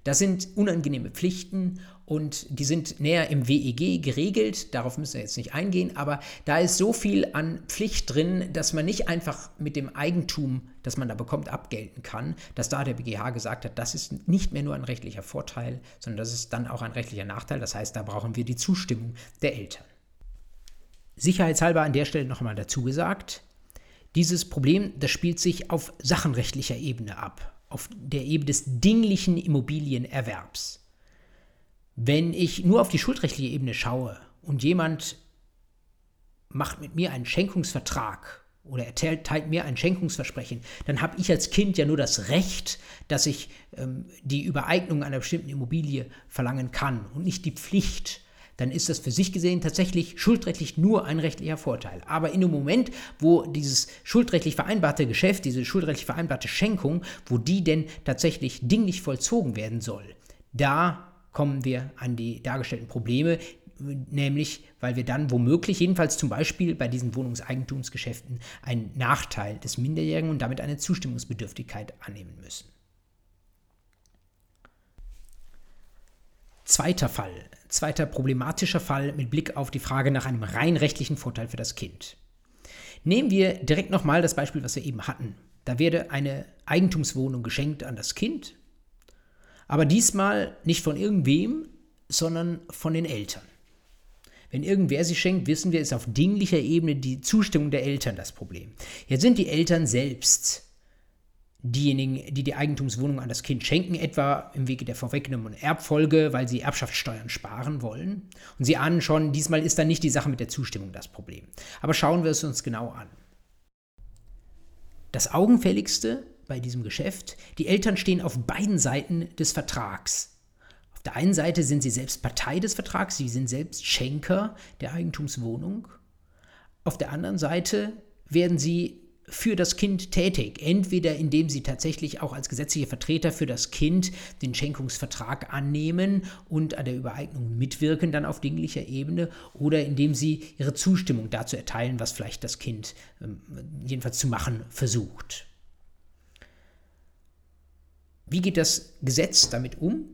Das sind unangenehme Pflichten und die sind näher im WEG geregelt. Darauf müssen wir jetzt nicht eingehen, aber da ist so viel an Pflicht drin, dass man nicht einfach mit dem Eigentum, das man da bekommt, abgelten kann, dass da der BGH gesagt hat, das ist nicht mehr nur ein rechtlicher Vorteil, sondern das ist dann auch ein rechtlicher Nachteil. Das heißt, da brauchen wir die Zustimmung der Eltern. Sicherheitshalber an der Stelle nochmal dazu gesagt, dieses Problem, das spielt sich auf sachenrechtlicher Ebene ab auf der Ebene des dinglichen Immobilienerwerbs. Wenn ich nur auf die schuldrechtliche Ebene schaue und jemand macht mit mir einen Schenkungsvertrag oder erteilt mir ein Schenkungsversprechen, dann habe ich als Kind ja nur das Recht, dass ich ähm, die Übereignung einer bestimmten Immobilie verlangen kann und nicht die Pflicht, dann ist das für sich gesehen tatsächlich schuldrechtlich nur ein rechtlicher Vorteil. Aber in dem Moment, wo dieses schuldrechtlich vereinbarte Geschäft, diese schuldrechtlich vereinbarte Schenkung, wo die denn tatsächlich dinglich vollzogen werden soll, da kommen wir an die dargestellten Probleme, nämlich weil wir dann womöglich, jedenfalls zum Beispiel bei diesen Wohnungseigentumsgeschäften, einen Nachteil des Minderjährigen und damit eine Zustimmungsbedürftigkeit annehmen müssen. Zweiter Fall, zweiter problematischer Fall mit Blick auf die Frage nach einem rein rechtlichen Vorteil für das Kind. Nehmen wir direkt nochmal das Beispiel, was wir eben hatten. Da werde eine Eigentumswohnung geschenkt an das Kind, aber diesmal nicht von irgendwem, sondern von den Eltern. Wenn irgendwer sie schenkt, wissen wir, ist auf dinglicher Ebene die Zustimmung der Eltern das Problem. Jetzt sind die Eltern selbst diejenigen, die die Eigentumswohnung an das Kind schenken, etwa im Wege der vorweggenommenen Erbfolge, weil sie Erbschaftssteuern sparen wollen. Und Sie ahnen schon, diesmal ist dann nicht die Sache mit der Zustimmung das Problem. Aber schauen wir es uns genau an. Das Augenfälligste bei diesem Geschäft, die Eltern stehen auf beiden Seiten des Vertrags. Auf der einen Seite sind sie selbst Partei des Vertrags, sie sind selbst Schenker der Eigentumswohnung. Auf der anderen Seite werden sie für das Kind tätig. Entweder indem sie tatsächlich auch als gesetzliche Vertreter für das Kind den Schenkungsvertrag annehmen und an der Übereignung mitwirken, dann auf dinglicher Ebene, oder indem sie ihre Zustimmung dazu erteilen, was vielleicht das Kind ähm, jedenfalls zu machen versucht. Wie geht das Gesetz damit um,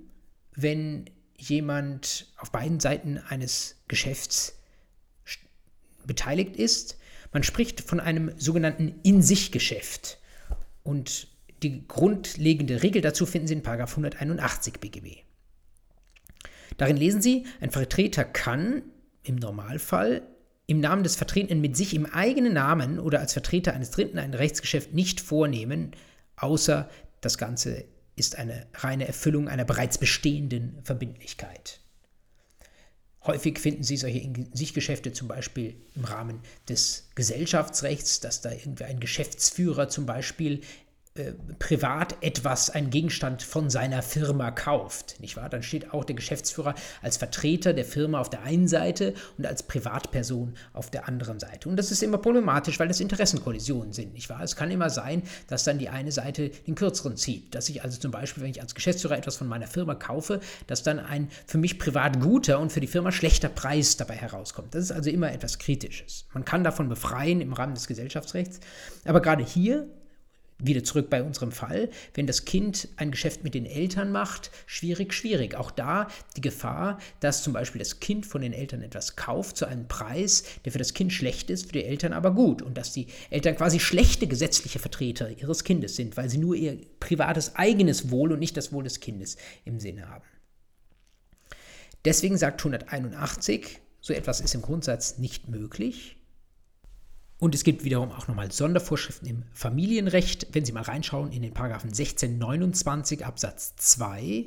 wenn jemand auf beiden Seiten eines Geschäfts beteiligt ist? Man spricht von einem sogenannten In-sich-Geschäft. Und die grundlegende Regel dazu finden Sie in 181 BGB. Darin lesen Sie, ein Vertreter kann im Normalfall im Namen des Vertretenen mit sich im eigenen Namen oder als Vertreter eines Dritten ein Rechtsgeschäft nicht vornehmen, außer das Ganze ist eine reine Erfüllung einer bereits bestehenden Verbindlichkeit. Häufig finden Sie solche In-sich-Geschäfte zum Beispiel im Rahmen des Gesellschaftsrechts, dass da irgendwie ein Geschäftsführer zum Beispiel äh, privat etwas, einen Gegenstand von seiner Firma kauft, nicht wahr? Dann steht auch der Geschäftsführer als Vertreter der Firma auf der einen Seite und als Privatperson auf der anderen Seite. Und das ist immer problematisch, weil das Interessenkollisionen sind, nicht wahr? Es kann immer sein, dass dann die eine Seite den kürzeren zieht, dass ich also zum Beispiel, wenn ich als Geschäftsführer etwas von meiner Firma kaufe, dass dann ein für mich privat guter und für die Firma schlechter Preis dabei herauskommt. Das ist also immer etwas Kritisches. Man kann davon befreien im Rahmen des Gesellschaftsrechts, aber gerade hier wieder zurück bei unserem Fall, wenn das Kind ein Geschäft mit den Eltern macht, schwierig, schwierig. Auch da die Gefahr, dass zum Beispiel das Kind von den Eltern etwas kauft zu einem Preis, der für das Kind schlecht ist, für die Eltern aber gut. Und dass die Eltern quasi schlechte gesetzliche Vertreter ihres Kindes sind, weil sie nur ihr privates eigenes Wohl und nicht das Wohl des Kindes im Sinne haben. Deswegen sagt 181, so etwas ist im Grundsatz nicht möglich. Und es gibt wiederum auch nochmal Sondervorschriften im Familienrecht. Wenn Sie mal reinschauen in den Paragraphen 1629 Absatz 2,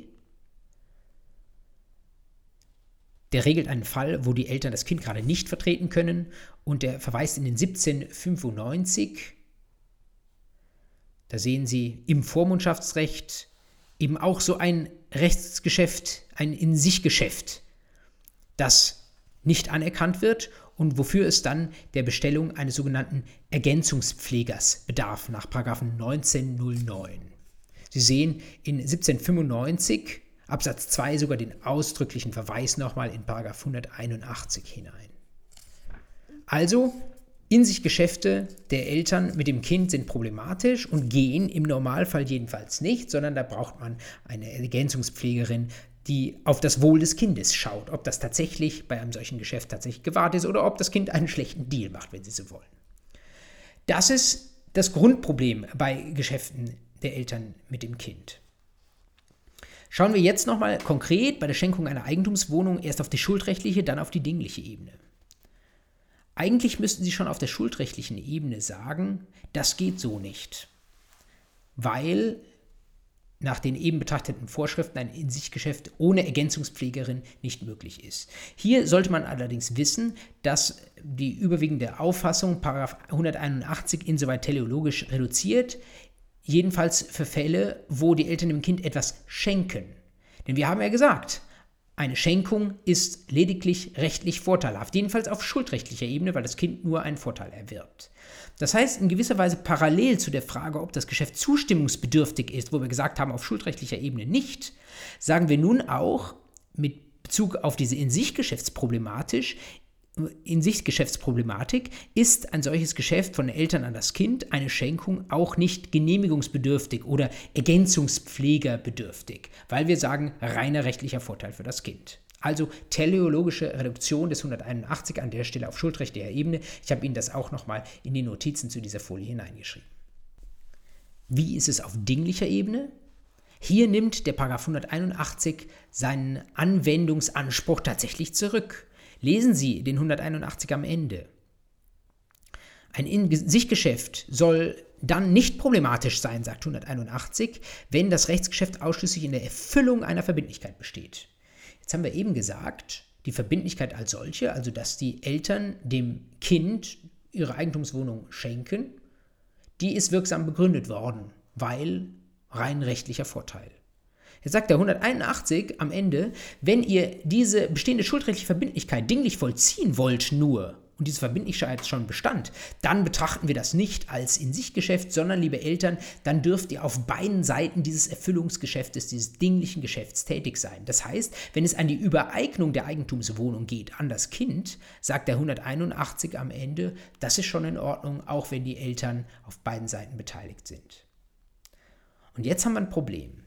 der regelt einen Fall, wo die Eltern das Kind gerade nicht vertreten können und der verweist in den 1795. Da sehen Sie im Vormundschaftsrecht eben auch so ein Rechtsgeschäft, ein In-sich-Geschäft, das nicht anerkannt wird und wofür es dann der Bestellung eines sogenannten Ergänzungspflegers bedarf nach 1909. Sie sehen in 1795 Absatz 2 sogar den ausdrücklichen Verweis nochmal in 181 hinein. Also, in sich Geschäfte der Eltern mit dem Kind sind problematisch und gehen im Normalfall jedenfalls nicht, sondern da braucht man eine Ergänzungspflegerin, die auf das Wohl des Kindes schaut, ob das tatsächlich bei einem solchen Geschäft tatsächlich gewahrt ist oder ob das Kind einen schlechten Deal macht, wenn Sie so wollen. Das ist das Grundproblem bei Geschäften der Eltern mit dem Kind. Schauen wir jetzt nochmal konkret bei der Schenkung einer Eigentumswohnung erst auf die schuldrechtliche, dann auf die dingliche Ebene. Eigentlich müssten Sie schon auf der schuldrechtlichen Ebene sagen, das geht so nicht, weil nach den eben betrachteten Vorschriften ein In-sich-Geschäft ohne Ergänzungspflegerin nicht möglich ist. Hier sollte man allerdings wissen, dass die überwiegende Auffassung 181 insoweit teleologisch reduziert, jedenfalls für Fälle, wo die Eltern dem Kind etwas schenken. Denn wir haben ja gesagt, eine Schenkung ist lediglich rechtlich vorteilhaft, jedenfalls auf schuldrechtlicher Ebene, weil das Kind nur einen Vorteil erwirbt. Das heißt, in gewisser Weise parallel zu der Frage, ob das Geschäft zustimmungsbedürftig ist, wo wir gesagt haben, auf schuldrechtlicher Ebene nicht, sagen wir nun auch mit Bezug auf diese in sich Geschäftsproblematik, in sich Geschäftsproblematik ist ein solches Geschäft von Eltern an das Kind, eine Schenkung, auch nicht genehmigungsbedürftig oder ergänzungspflegerbedürftig, weil wir sagen, reiner rechtlicher Vorteil für das Kind. Also teleologische Reduktion des 181 an der Stelle auf schuldrechtlicher Ebene. Ich habe Ihnen das auch nochmal in die Notizen zu dieser Folie hineingeschrieben. Wie ist es auf dinglicher Ebene? Hier nimmt der Paragraph 181 seinen Anwendungsanspruch tatsächlich zurück. Lesen Sie den 181 am Ende. Ein In-sich-Geschäft soll dann nicht problematisch sein, sagt 181, wenn das Rechtsgeschäft ausschließlich in der Erfüllung einer Verbindlichkeit besteht. Jetzt haben wir eben gesagt, die Verbindlichkeit als solche, also dass die Eltern dem Kind ihre Eigentumswohnung schenken, die ist wirksam begründet worden, weil rein rechtlicher Vorteil. Jetzt sagt der 181 am Ende, wenn ihr diese bestehende schuldrechtliche Verbindlichkeit dinglich vollziehen wollt nur, und diese Verbindlichkeit schon bestand, dann betrachten wir das nicht als In-sich-Geschäft, sondern, liebe Eltern, dann dürft ihr auf beiden Seiten dieses Erfüllungsgeschäftes, dieses dinglichen Geschäfts tätig sein. Das heißt, wenn es an die Übereignung der Eigentumswohnung geht an das Kind, sagt der 181 am Ende, das ist schon in Ordnung, auch wenn die Eltern auf beiden Seiten beteiligt sind. Und jetzt haben wir ein Problem.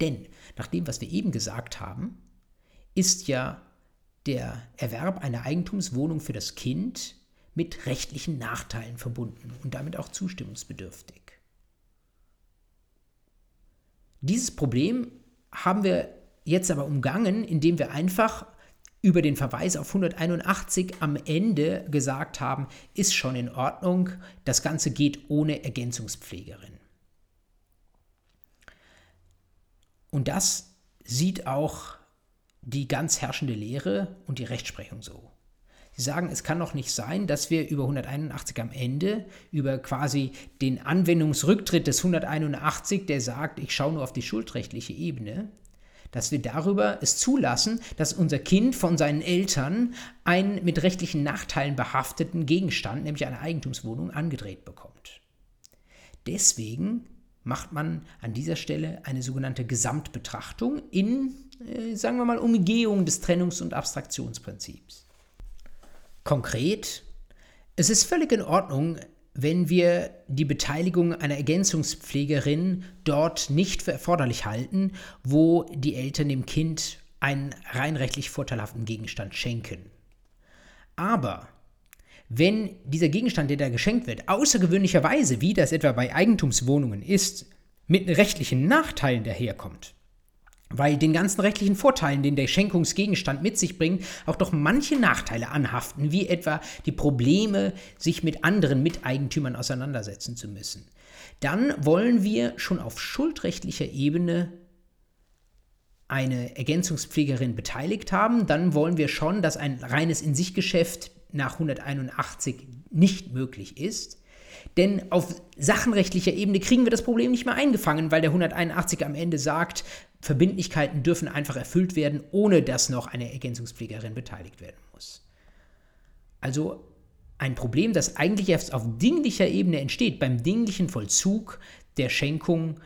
Denn nach dem, was wir eben gesagt haben, ist ja der Erwerb einer Eigentumswohnung für das Kind mit rechtlichen Nachteilen verbunden und damit auch zustimmungsbedürftig. Dieses Problem haben wir jetzt aber umgangen, indem wir einfach über den Verweis auf 181 am Ende gesagt haben, ist schon in Ordnung, das Ganze geht ohne Ergänzungspflegerin. Und das sieht auch die ganz herrschende Lehre und die Rechtsprechung so. Sie sagen, es kann doch nicht sein, dass wir über 181 am Ende, über quasi den Anwendungsrücktritt des 181, der sagt, ich schaue nur auf die schuldrechtliche Ebene, dass wir darüber es zulassen, dass unser Kind von seinen Eltern einen mit rechtlichen Nachteilen behafteten Gegenstand, nämlich eine Eigentumswohnung, angedreht bekommt. Deswegen macht man an dieser Stelle eine sogenannte Gesamtbetrachtung in, sagen wir mal, Umgehung des Trennungs- und Abstraktionsprinzips. Konkret, es ist völlig in Ordnung, wenn wir die Beteiligung einer Ergänzungspflegerin dort nicht für erforderlich halten, wo die Eltern dem Kind einen rein rechtlich vorteilhaften Gegenstand schenken. Aber wenn dieser Gegenstand, der da geschenkt wird, außergewöhnlicherweise, wie das etwa bei Eigentumswohnungen ist, mit rechtlichen Nachteilen daherkommt, weil den ganzen rechtlichen Vorteilen, den der Schenkungsgegenstand mit sich bringt, auch doch manche Nachteile anhaften, wie etwa die Probleme, sich mit anderen Miteigentümern auseinandersetzen zu müssen. Dann wollen wir schon auf schuldrechtlicher Ebene eine Ergänzungspflegerin beteiligt haben, dann wollen wir schon, dass ein reines In-sich-Geschäft nach 181 nicht möglich ist. Denn auf sachenrechtlicher Ebene kriegen wir das Problem nicht mehr eingefangen, weil der 181 am Ende sagt, Verbindlichkeiten dürfen einfach erfüllt werden, ohne dass noch eine Ergänzungspflegerin beteiligt werden muss. Also ein Problem, das eigentlich erst auf dinglicher Ebene entsteht, beim dinglichen Vollzug der Schenkung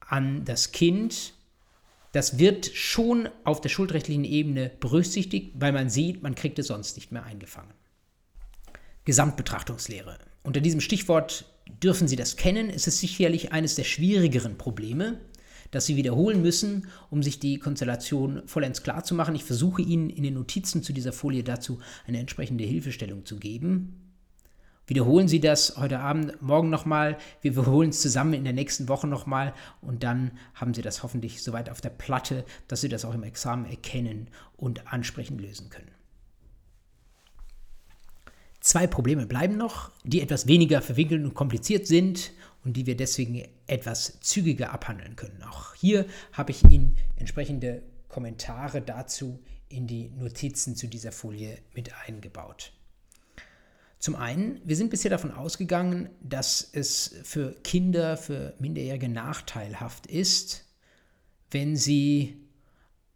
an das Kind, das wird schon auf der schuldrechtlichen Ebene berücksichtigt, weil man sieht, man kriegt es sonst nicht mehr eingefangen. Gesamtbetrachtungslehre. Unter diesem Stichwort dürfen Sie das kennen. Es ist sicherlich eines der schwierigeren Probleme, das Sie wiederholen müssen, um sich die Konstellation vollends klar zu machen. Ich versuche Ihnen in den Notizen zu dieser Folie dazu eine entsprechende Hilfestellung zu geben. Wiederholen Sie das heute Abend, morgen nochmal. Wir wiederholen es zusammen in der nächsten Woche nochmal und dann haben Sie das hoffentlich soweit auf der Platte, dass Sie das auch im Examen erkennen und ansprechend lösen können. Zwei Probleme bleiben noch, die etwas weniger verwinkelt und kompliziert sind und die wir deswegen etwas zügiger abhandeln können. Auch hier habe ich Ihnen entsprechende Kommentare dazu in die Notizen zu dieser Folie mit eingebaut. Zum einen, wir sind bisher davon ausgegangen, dass es für Kinder, für Minderjährige nachteilhaft ist, wenn sie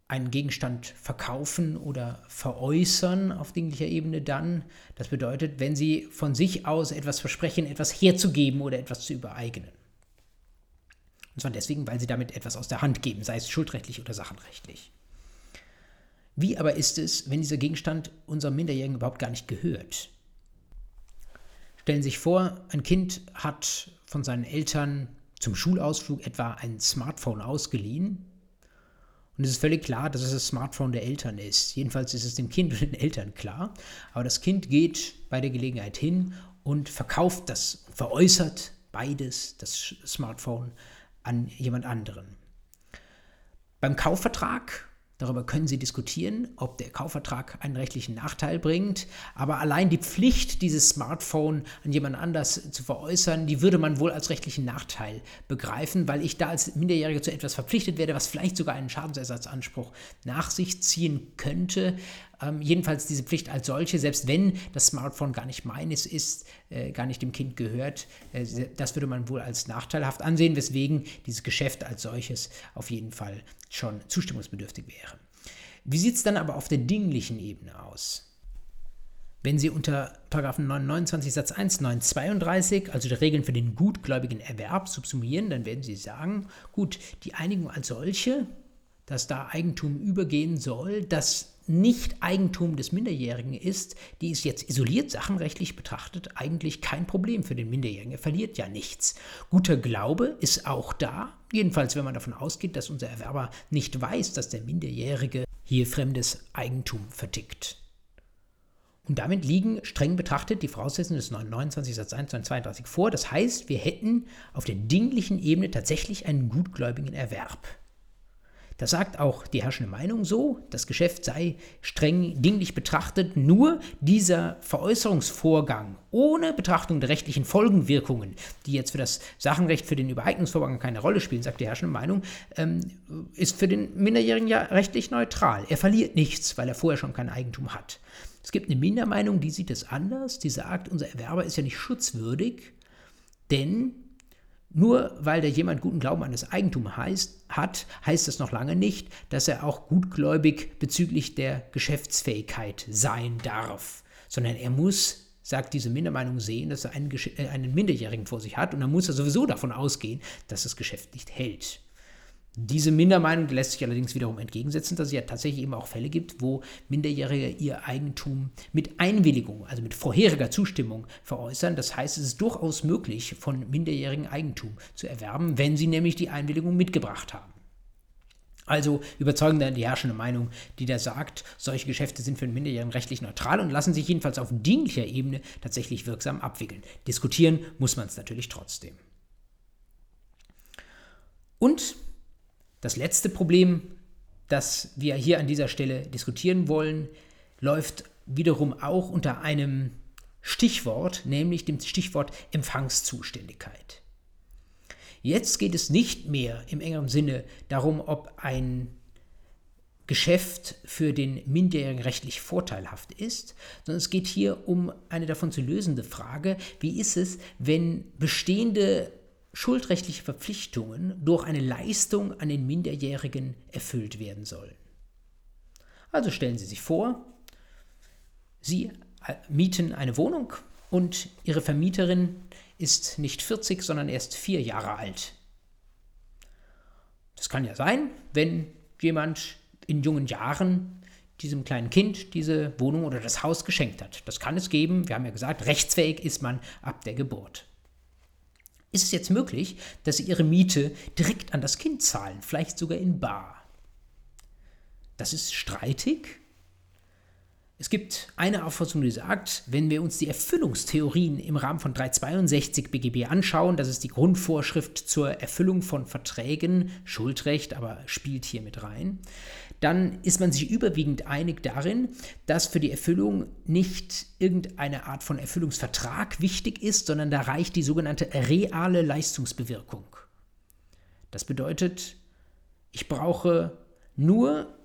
einen Gegenstand verkaufen oder veräußern auf dinglicher Ebene dann. Das bedeutet, wenn sie von sich aus etwas versprechen, etwas herzugeben oder etwas zu übereignen. Und zwar deswegen, weil sie damit etwas aus der Hand geben, sei es schuldrechtlich oder sachenrechtlich. Wie aber ist es, wenn dieser Gegenstand unserem Minderjährigen überhaupt gar nicht gehört? Stellen Sie sich vor, ein Kind hat von seinen Eltern zum Schulausflug etwa ein Smartphone ausgeliehen und es ist völlig klar, dass es das Smartphone der Eltern ist. Jedenfalls ist es dem Kind und den Eltern klar. Aber das Kind geht bei der Gelegenheit hin und verkauft das, veräußert beides, das Smartphone, an jemand anderen. Beim Kaufvertrag Darüber können Sie diskutieren, ob der Kaufvertrag einen rechtlichen Nachteil bringt. Aber allein die Pflicht, dieses Smartphone an jemand anders zu veräußern, die würde man wohl als rechtlichen Nachteil begreifen, weil ich da als Minderjähriger zu etwas verpflichtet werde, was vielleicht sogar einen Schadensersatzanspruch nach sich ziehen könnte. Ähm, jedenfalls diese Pflicht als solche, selbst wenn das Smartphone gar nicht meines ist, äh, gar nicht dem Kind gehört, äh, das würde man wohl als nachteilhaft ansehen, weswegen dieses Geschäft als solches auf jeden Fall schon zustimmungsbedürftig wäre. Wie sieht es dann aber auf der dinglichen Ebene aus? Wenn Sie unter 29 Satz 1, 932, also die Regeln für den gutgläubigen Erwerb, subsumieren, dann werden Sie sagen, gut, die Einigung als solche, dass da Eigentum übergehen soll, das nicht Eigentum des Minderjährigen ist, die ist jetzt isoliert sachenrechtlich betrachtet eigentlich kein Problem für den Minderjährigen. Er verliert ja nichts. Guter Glaube ist auch da, jedenfalls wenn man davon ausgeht, dass unser Erwerber nicht weiß, dass der Minderjährige hier fremdes Eigentum vertickt. Und damit liegen streng betrachtet die Voraussetzungen des 29 Satz 1 und 32 vor. Das heißt, wir hätten auf der dinglichen Ebene tatsächlich einen gutgläubigen Erwerb. Das sagt auch die herrschende Meinung so, das Geschäft sei streng dinglich betrachtet nur dieser Veräußerungsvorgang ohne Betrachtung der rechtlichen Folgenwirkungen, die jetzt für das Sachenrecht, für den Übereignungsvorgang keine Rolle spielen, sagt die herrschende Meinung, ähm, ist für den Minderjährigen ja rechtlich neutral. Er verliert nichts, weil er vorher schon kein Eigentum hat. Es gibt eine Mindermeinung, die sieht es anders, die sagt, unser Erwerber ist ja nicht schutzwürdig, denn nur weil der jemand guten Glauben an das Eigentum heißt, hat, heißt das noch lange nicht, dass er auch gutgläubig bezüglich der Geschäftsfähigkeit sein darf, sondern er muss, sagt diese Mindermeinung, sehen, dass er einen, äh, einen Minderjährigen vor sich hat und dann muss er sowieso davon ausgehen, dass das Geschäft nicht hält. Diese Mindermeinung lässt sich allerdings wiederum entgegensetzen, dass es ja tatsächlich eben auch Fälle gibt, wo Minderjährige ihr Eigentum mit Einwilligung, also mit vorheriger Zustimmung veräußern. Das heißt, es ist durchaus möglich, von Minderjährigen Eigentum zu erwerben, wenn sie nämlich die Einwilligung mitgebracht haben. Also überzeugen dann die herrschende Meinung, die da sagt, solche Geschäfte sind für den Minderjährigen rechtlich neutral und lassen sich jedenfalls auf dienlicher Ebene tatsächlich wirksam abwickeln. Diskutieren muss man es natürlich trotzdem. Und das letzte Problem, das wir hier an dieser Stelle diskutieren wollen, läuft wiederum auch unter einem Stichwort, nämlich dem Stichwort Empfangszuständigkeit. Jetzt geht es nicht mehr im engeren Sinne darum, ob ein Geschäft für den Minderjährigen rechtlich vorteilhaft ist, sondern es geht hier um eine davon zu lösende Frage, wie ist es, wenn bestehende schuldrechtliche Verpflichtungen durch eine Leistung an den Minderjährigen erfüllt werden sollen. Also stellen Sie sich vor, Sie äh, mieten eine Wohnung und Ihre Vermieterin ist nicht 40, sondern erst vier Jahre alt. Das kann ja sein, wenn jemand in jungen Jahren diesem kleinen Kind diese Wohnung oder das Haus geschenkt hat. Das kann es geben. Wir haben ja gesagt, rechtsfähig ist man ab der Geburt. Ist es jetzt möglich, dass Sie Ihre Miete direkt an das Kind zahlen, vielleicht sogar in Bar? Das ist streitig es gibt eine Auffassung, die sagt, wenn wir uns die Erfüllungstheorien im Rahmen von 362 BGB anschauen, das ist die Grundvorschrift zur Erfüllung von Verträgen, Schuldrecht, aber spielt hier mit rein, dann ist man sich überwiegend einig darin, dass für die Erfüllung nicht irgendeine Art von Erfüllungsvertrag wichtig ist, sondern da reicht die sogenannte reale Leistungsbewirkung. Das bedeutet, ich brauche nur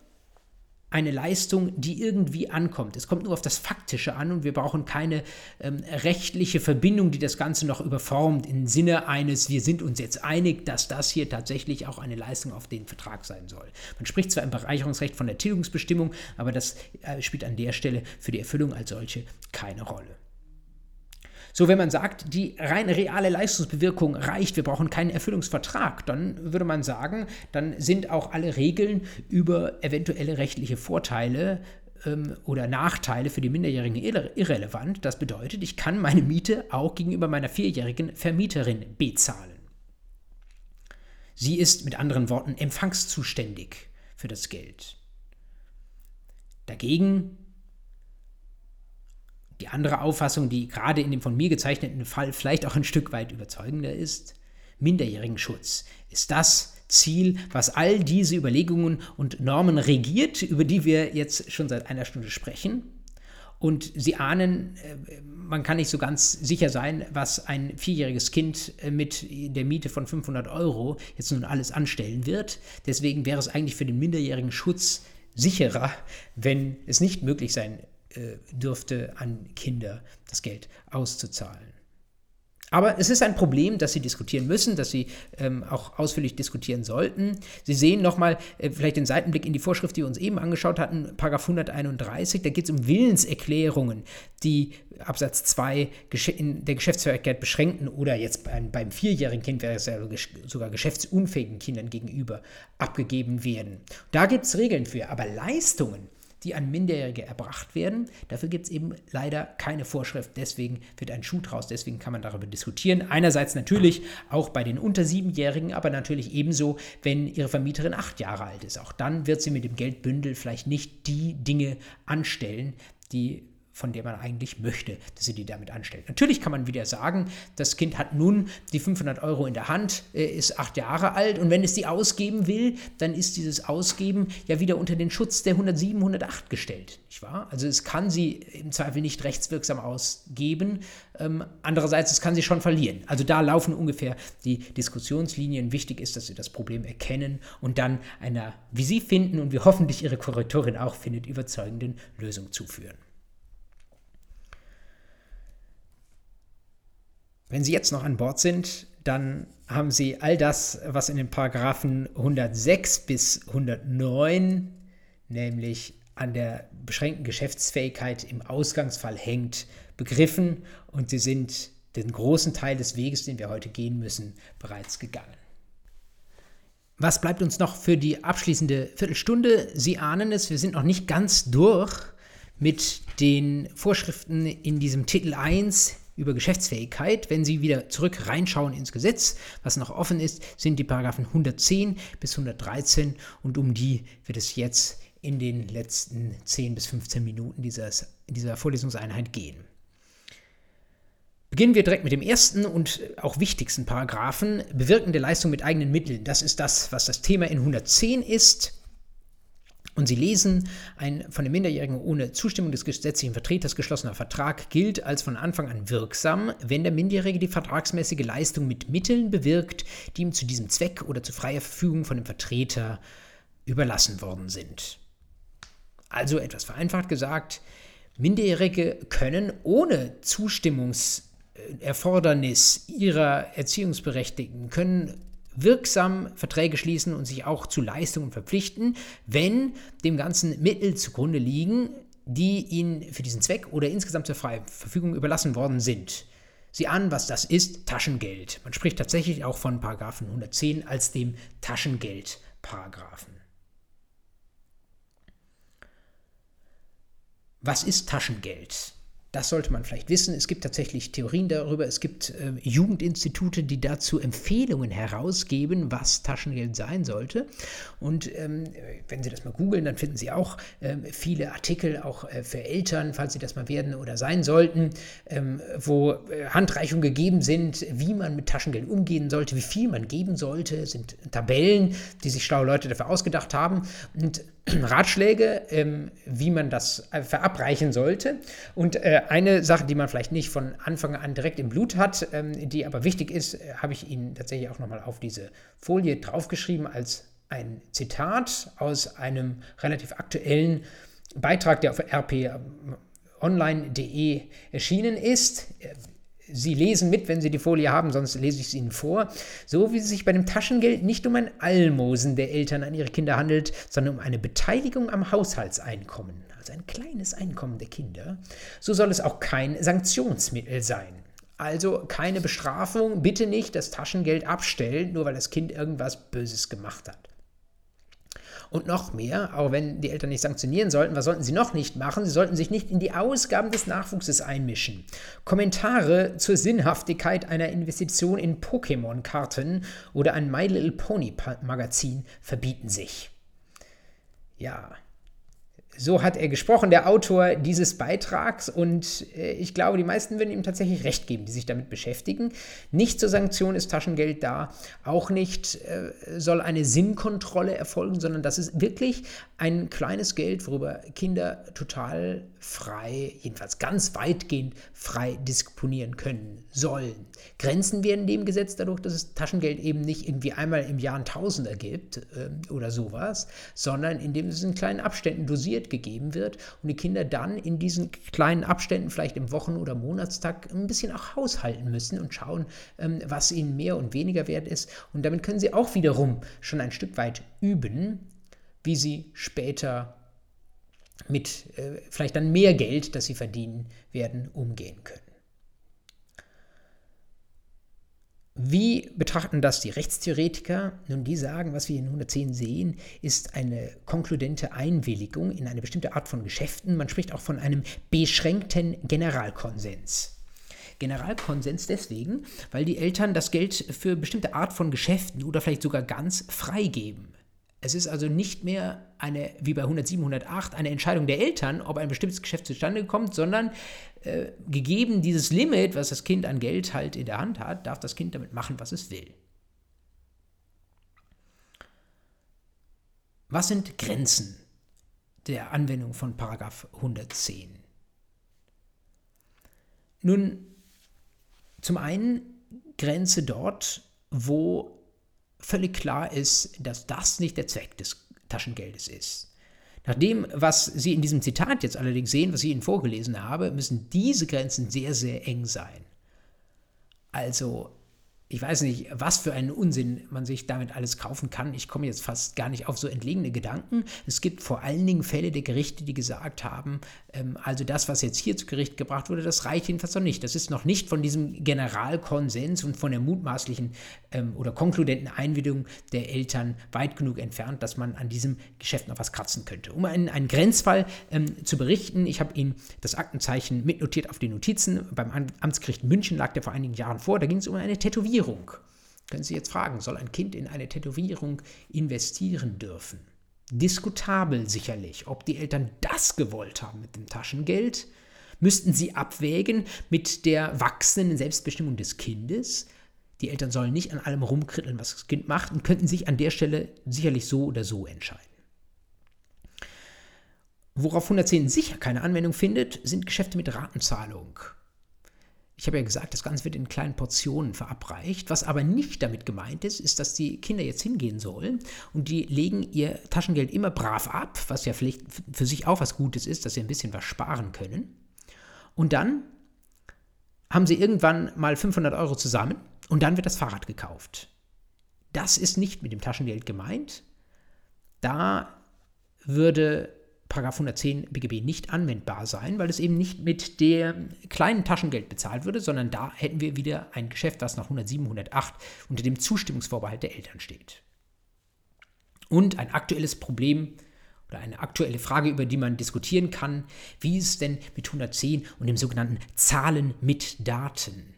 eine Leistung, die irgendwie ankommt. Es kommt nur auf das Faktische an und wir brauchen keine ähm, rechtliche Verbindung, die das Ganze noch überformt im Sinne eines, wir sind uns jetzt einig, dass das hier tatsächlich auch eine Leistung auf den Vertrag sein soll. Man spricht zwar im Bereicherungsrecht von der Tilgungsbestimmung, aber das äh, spielt an der Stelle für die Erfüllung als solche keine Rolle. So, wenn man sagt, die rein reale Leistungsbewirkung reicht, wir brauchen keinen Erfüllungsvertrag, dann würde man sagen, dann sind auch alle Regeln über eventuelle rechtliche Vorteile ähm, oder Nachteile für die Minderjährigen irrelevant. Das bedeutet, ich kann meine Miete auch gegenüber meiner vierjährigen Vermieterin bezahlen. Sie ist mit anderen Worten empfangszuständig für das Geld. Dagegen die andere Auffassung, die gerade in dem von mir gezeichneten Fall vielleicht auch ein Stück weit überzeugender ist, Minderjährigenschutz ist das Ziel, was all diese Überlegungen und Normen regiert, über die wir jetzt schon seit einer Stunde sprechen. Und Sie ahnen, äh, man kann nicht so ganz sicher sein, was ein vierjähriges Kind äh, mit der Miete von 500 Euro jetzt nun alles anstellen wird. Deswegen wäre es eigentlich für den minderjährigen Schutz sicherer, wenn es nicht möglich sein äh, dürfte, an Kinder das Geld auszuzahlen. Aber es ist ein Problem, das Sie diskutieren müssen, das Sie ähm, auch ausführlich diskutieren sollten. Sie sehen nochmal äh, vielleicht den Seitenblick in die Vorschrift, die wir uns eben angeschaut hatten, Paragraph 131. Da geht es um Willenserklärungen, die Absatz 2 in der Geschäftsfähigkeit beschränkten oder jetzt beim, beim vierjährigen Kind wäre es ja sogar geschäftsunfähigen Kindern gegenüber abgegeben werden. Da gibt es Regeln für, aber Leistungen, die an Minderjährige erbracht werden. Dafür gibt es eben leider keine Vorschrift. Deswegen wird ein Schuh draus. Deswegen kann man darüber diskutieren. Einerseits natürlich auch bei den unter Siebenjährigen, aber natürlich ebenso, wenn ihre Vermieterin acht Jahre alt ist. Auch dann wird sie mit dem Geldbündel vielleicht nicht die Dinge anstellen, die von der man eigentlich möchte, dass sie die damit anstellt. Natürlich kann man wieder sagen, das Kind hat nun die 500 Euro in der Hand, äh, ist acht Jahre alt und wenn es die ausgeben will, dann ist dieses Ausgeben ja wieder unter den Schutz der 107, 108 gestellt, nicht wahr? Also es kann sie im Zweifel nicht rechtswirksam ausgeben, ähm, andererseits es kann sie schon verlieren. Also da laufen ungefähr die Diskussionslinien. Wichtig ist, dass Sie das Problem erkennen und dann einer, wie Sie finden und wie hoffentlich Ihre Korrektorin auch findet, überzeugenden Lösung zuführen. Wenn Sie jetzt noch an Bord sind, dann haben Sie all das, was in den Paragraphen 106 bis 109, nämlich an der beschränkten Geschäftsfähigkeit im Ausgangsfall hängt, begriffen und Sie sind den großen Teil des Weges, den wir heute gehen müssen, bereits gegangen. Was bleibt uns noch für die abschließende Viertelstunde? Sie ahnen es, wir sind noch nicht ganz durch mit den Vorschriften in diesem Titel 1 über Geschäftsfähigkeit. Wenn Sie wieder zurück reinschauen ins Gesetz, was noch offen ist, sind die Paragraphen 110 bis 113 und um die wird es jetzt in den letzten 10 bis 15 Minuten dieses, dieser Vorlesungseinheit gehen. Beginnen wir direkt mit dem ersten und auch wichtigsten Paragraphen, bewirkende Leistung mit eigenen Mitteln. Das ist das, was das Thema in 110 ist. Und Sie lesen, ein von den Minderjährigen ohne Zustimmung des gesetzlichen Vertreters geschlossener Vertrag gilt als von Anfang an wirksam, wenn der Minderjährige die vertragsmäßige Leistung mit Mitteln bewirkt, die ihm zu diesem Zweck oder zu freier Verfügung von dem Vertreter überlassen worden sind. Also etwas vereinfacht gesagt, Minderjährige können ohne Zustimmungserfordernis ihrer Erziehungsberechtigten, können wirksam Verträge schließen und sich auch zu Leistungen verpflichten, wenn dem Ganzen Mittel zugrunde liegen, die ihnen für diesen Zweck oder insgesamt zur freien Verfügung überlassen worden sind. Sie ahnen, was das ist, Taschengeld. Man spricht tatsächlich auch von Paragraphen 110 als dem Taschengeldparagraphen. Was ist Taschengeld? Das sollte man vielleicht wissen. Es gibt tatsächlich Theorien darüber. Es gibt äh, Jugendinstitute, die dazu Empfehlungen herausgeben, was Taschengeld sein sollte. Und ähm, wenn Sie das mal googeln, dann finden Sie auch ähm, viele Artikel, auch äh, für Eltern, falls Sie das mal werden oder sein sollten, ähm, wo äh, Handreichungen gegeben sind, wie man mit Taschengeld umgehen sollte, wie viel man geben sollte. Es sind Tabellen, die sich schlaue Leute dafür ausgedacht haben. Und Ratschläge, ähm, wie man das äh, verabreichen sollte. Und äh, eine Sache, die man vielleicht nicht von Anfang an direkt im Blut hat, ähm, die aber wichtig ist, äh, habe ich Ihnen tatsächlich auch nochmal auf diese Folie draufgeschrieben als ein Zitat aus einem relativ aktuellen Beitrag, der auf rponline.de erschienen ist. Sie lesen mit, wenn Sie die Folie haben, sonst lese ich es Ihnen vor. So wie es sich bei dem Taschengeld nicht um ein Almosen der Eltern an ihre Kinder handelt, sondern um eine Beteiligung am Haushaltseinkommen, also ein kleines Einkommen der Kinder, so soll es auch kein Sanktionsmittel sein. Also keine Bestrafung, bitte nicht das Taschengeld abstellen, nur weil das Kind irgendwas Böses gemacht hat. Und noch mehr, auch wenn die Eltern nicht sanktionieren sollten, was sollten sie noch nicht machen? Sie sollten sich nicht in die Ausgaben des Nachwuchses einmischen. Kommentare zur Sinnhaftigkeit einer Investition in Pokémon-Karten oder ein My Little Pony-Magazin verbieten sich. Ja, so hat er gesprochen, der Autor dieses Beitrags. Und äh, ich glaube, die meisten würden ihm tatsächlich recht geben, die sich damit beschäftigen. Nicht zur Sanktion ist Taschengeld da. Auch nicht äh, soll eine Sinnkontrolle erfolgen, sondern das ist wirklich ein kleines Geld, worüber Kinder total frei, jedenfalls ganz weitgehend frei disponieren können sollen. Grenzen werden dem gesetzt dadurch, dass es Taschengeld eben nicht irgendwie einmal im Jahr ein Tausender gibt äh, oder sowas, sondern indem es in kleinen Abständen dosiert gegeben wird und die Kinder dann in diesen kleinen Abständen, vielleicht im Wochen- oder Monatstag, ein bisschen auch haushalten müssen und schauen, ähm, was ihnen mehr und weniger wert ist. Und damit können sie auch wiederum schon ein Stück weit üben, wie sie später mit äh, vielleicht dann mehr Geld, das sie verdienen werden, umgehen können. Wie betrachten das die Rechtstheoretiker? Nun, die sagen, was wir in 110 sehen, ist eine konkludente Einwilligung in eine bestimmte Art von Geschäften. Man spricht auch von einem beschränkten Generalkonsens. Generalkonsens deswegen, weil die Eltern das Geld für bestimmte Art von Geschäften oder vielleicht sogar ganz freigeben. Es ist also nicht mehr eine, wie bei 107, 108, eine Entscheidung der Eltern, ob ein bestimmtes Geschäft zustande kommt, sondern äh, gegeben dieses Limit, was das Kind an Geld halt in der Hand hat, darf das Kind damit machen, was es will. Was sind Grenzen der Anwendung von Paragraph 110? Nun, zum einen Grenze dort, wo völlig klar ist, dass das nicht der Zweck des Taschengeldes ist. Nach dem, was Sie in diesem Zitat jetzt allerdings sehen, was ich Ihnen vorgelesen habe, müssen diese Grenzen sehr, sehr eng sein. Also ich weiß nicht, was für einen Unsinn man sich damit alles kaufen kann. Ich komme jetzt fast gar nicht auf so entlegene Gedanken. Es gibt vor allen Dingen Fälle der Gerichte, die gesagt haben, ähm, also das, was jetzt hier zu Gericht gebracht wurde, das reicht jedenfalls noch nicht. Das ist noch nicht von diesem Generalkonsens und von der mutmaßlichen ähm, oder konkludenten Einwilligung der Eltern weit genug entfernt, dass man an diesem Geschäft noch was kratzen könnte. Um einen, einen Grenzfall ähm, zu berichten, ich habe Ihnen das Aktenzeichen mitnotiert auf die Notizen. Beim Amtsgericht München lag der vor einigen Jahren vor. Da ging es um eine Tätowierung. Tätowierung. Können Sie jetzt fragen, soll ein Kind in eine Tätowierung investieren dürfen? Diskutabel sicherlich, ob die Eltern das gewollt haben mit dem Taschengeld. Müssten sie abwägen mit der wachsenden Selbstbestimmung des Kindes? Die Eltern sollen nicht an allem rumkritteln, was das Kind macht und könnten sich an der Stelle sicherlich so oder so entscheiden. Worauf 110 sicher keine Anwendung findet, sind Geschäfte mit Ratenzahlung. Ich habe ja gesagt, das Ganze wird in kleinen Portionen verabreicht. Was aber nicht damit gemeint ist, ist, dass die Kinder jetzt hingehen sollen und die legen ihr Taschengeld immer brav ab, was ja vielleicht für sich auch was Gutes ist, dass sie ein bisschen was sparen können. Und dann haben sie irgendwann mal 500 Euro zusammen und dann wird das Fahrrad gekauft. Das ist nicht mit dem Taschengeld gemeint. Da würde 110 BGB nicht anwendbar sein, weil es eben nicht mit dem kleinen Taschengeld bezahlt würde, sondern da hätten wir wieder ein Geschäft, das nach 107, 108 unter dem Zustimmungsvorbehalt der Eltern steht. Und ein aktuelles Problem oder eine aktuelle Frage, über die man diskutieren kann, wie es denn mit 110 und dem sogenannten Zahlen mit Daten?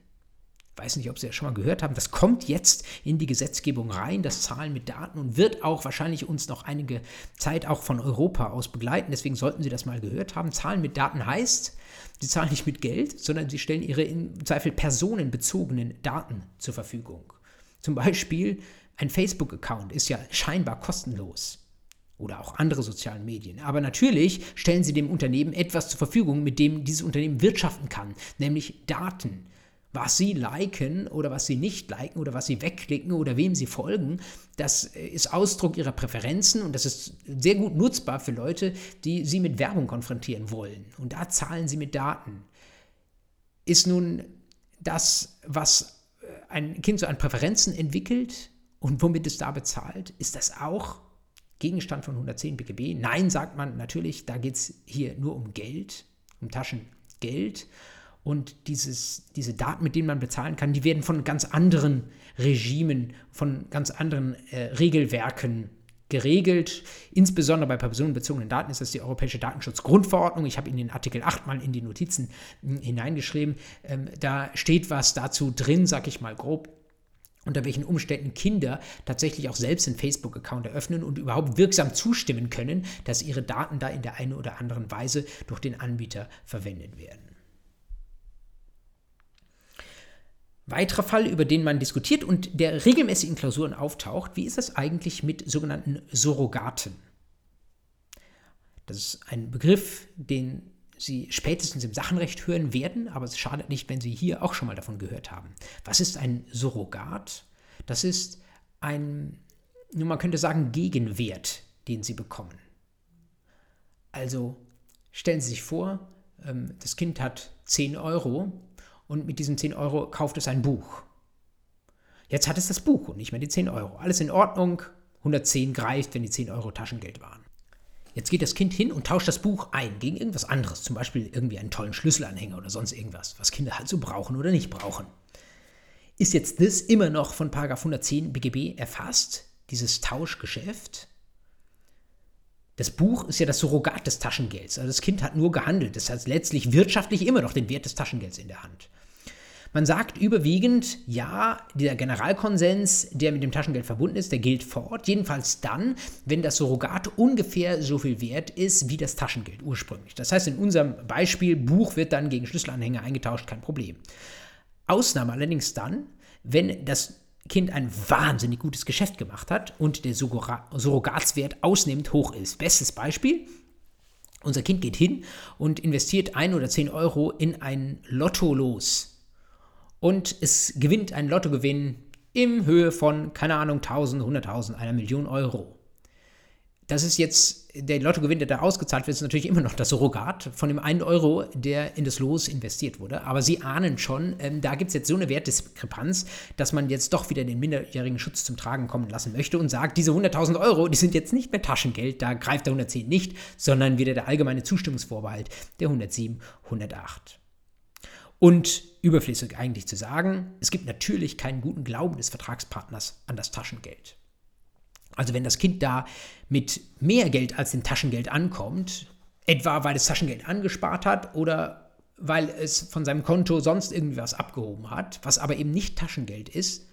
Weiß nicht, ob Sie das schon mal gehört haben, das kommt jetzt in die Gesetzgebung rein, das Zahlen mit Daten und wird auch wahrscheinlich uns noch einige Zeit auch von Europa aus begleiten. Deswegen sollten Sie das mal gehört haben. Zahlen mit Daten heißt, Sie zahlen nicht mit Geld, sondern Sie stellen Ihre im Zweifel personenbezogenen Daten zur Verfügung. Zum Beispiel ein Facebook-Account ist ja scheinbar kostenlos oder auch andere sozialen Medien. Aber natürlich stellen sie dem Unternehmen etwas zur Verfügung, mit dem dieses Unternehmen wirtschaften kann, nämlich Daten was sie liken oder was sie nicht liken oder was sie wegklicken oder wem sie folgen, das ist Ausdruck ihrer Präferenzen und das ist sehr gut nutzbar für Leute, die sie mit Werbung konfrontieren wollen. Und da zahlen sie mit Daten. Ist nun das, was ein Kind so an Präferenzen entwickelt und womit es da bezahlt, ist das auch Gegenstand von 110 BGB? Nein, sagt man natürlich, da geht es hier nur um Geld, um Taschengeld. Und dieses, diese Daten, mit denen man bezahlen kann, die werden von ganz anderen Regimen, von ganz anderen äh, Regelwerken geregelt. Insbesondere bei personenbezogenen Daten ist das die Europäische Datenschutzgrundverordnung. Ich habe in den Artikel 8 mal in die Notizen hm, hineingeschrieben. Ähm, da steht was dazu drin, sag ich mal grob unter welchen Umständen Kinder tatsächlich auch selbst einen Facebook-Account eröffnen und überhaupt wirksam zustimmen können, dass ihre Daten da in der einen oder anderen Weise durch den Anbieter verwendet werden. Weiterer Fall, über den man diskutiert und der regelmäßig in Klausuren auftaucht, wie ist das eigentlich mit sogenannten Surrogaten? Das ist ein Begriff, den Sie spätestens im Sachenrecht hören werden, aber es schadet nicht, wenn Sie hier auch schon mal davon gehört haben. Was ist ein Surrogat? Das ist ein, nun man könnte sagen, Gegenwert, den Sie bekommen. Also stellen Sie sich vor, ähm, das Kind hat 10 Euro und mit diesen 10 Euro kauft es ein Buch. Jetzt hat es das Buch und nicht mehr die 10 Euro. Alles in Ordnung, 110 greift, wenn die 10 Euro Taschengeld waren. Jetzt geht das Kind hin und tauscht das Buch ein gegen irgendwas anderes, zum Beispiel irgendwie einen tollen Schlüsselanhänger oder sonst irgendwas, was Kinder halt so brauchen oder nicht brauchen. Ist jetzt das immer noch von 110 BGB erfasst, dieses Tauschgeschäft? Das Buch ist ja das Surrogat des Taschengelds. Also das Kind hat nur gehandelt. Das heißt letztlich wirtschaftlich immer noch den Wert des Taschengelds in der Hand. Man sagt überwiegend, ja, der Generalkonsens, der mit dem Taschengeld verbunden ist, der gilt fort. Jedenfalls dann, wenn das Surrogat ungefähr so viel wert ist wie das Taschengeld ursprünglich. Das heißt, in unserem Beispiel, Buch wird dann gegen Schlüsselanhänger eingetauscht, kein Problem. Ausnahme allerdings dann, wenn das Kind ein wahnsinnig gutes Geschäft gemacht hat und der Surrogatswert ausnehmend hoch ist. Bestes Beispiel, unser Kind geht hin und investiert ein oder zehn Euro in ein Lotto-Los. Und es gewinnt einen Lottogewinn in Höhe von, keine Ahnung, 1000, 100.000, einer Million Euro das ist jetzt, der Lottogewinn, der da ausgezahlt wird, ist natürlich immer noch das Surrogat von dem einen Euro, der in das Los investiert wurde. Aber Sie ahnen schon, ähm, da gibt es jetzt so eine Wertdiskrepanz, dass man jetzt doch wieder den minderjährigen Schutz zum Tragen kommen lassen möchte und sagt, diese 100.000 Euro, die sind jetzt nicht mehr Taschengeld, da greift der 110 nicht, sondern wieder der allgemeine Zustimmungsvorbehalt der 107, 108. Und überflüssig eigentlich zu sagen, es gibt natürlich keinen guten Glauben des Vertragspartners an das Taschengeld. Also wenn das Kind da mit mehr Geld als dem Taschengeld ankommt, etwa weil es Taschengeld angespart hat oder weil es von seinem Konto sonst irgendwie was abgehoben hat, was aber eben nicht Taschengeld ist,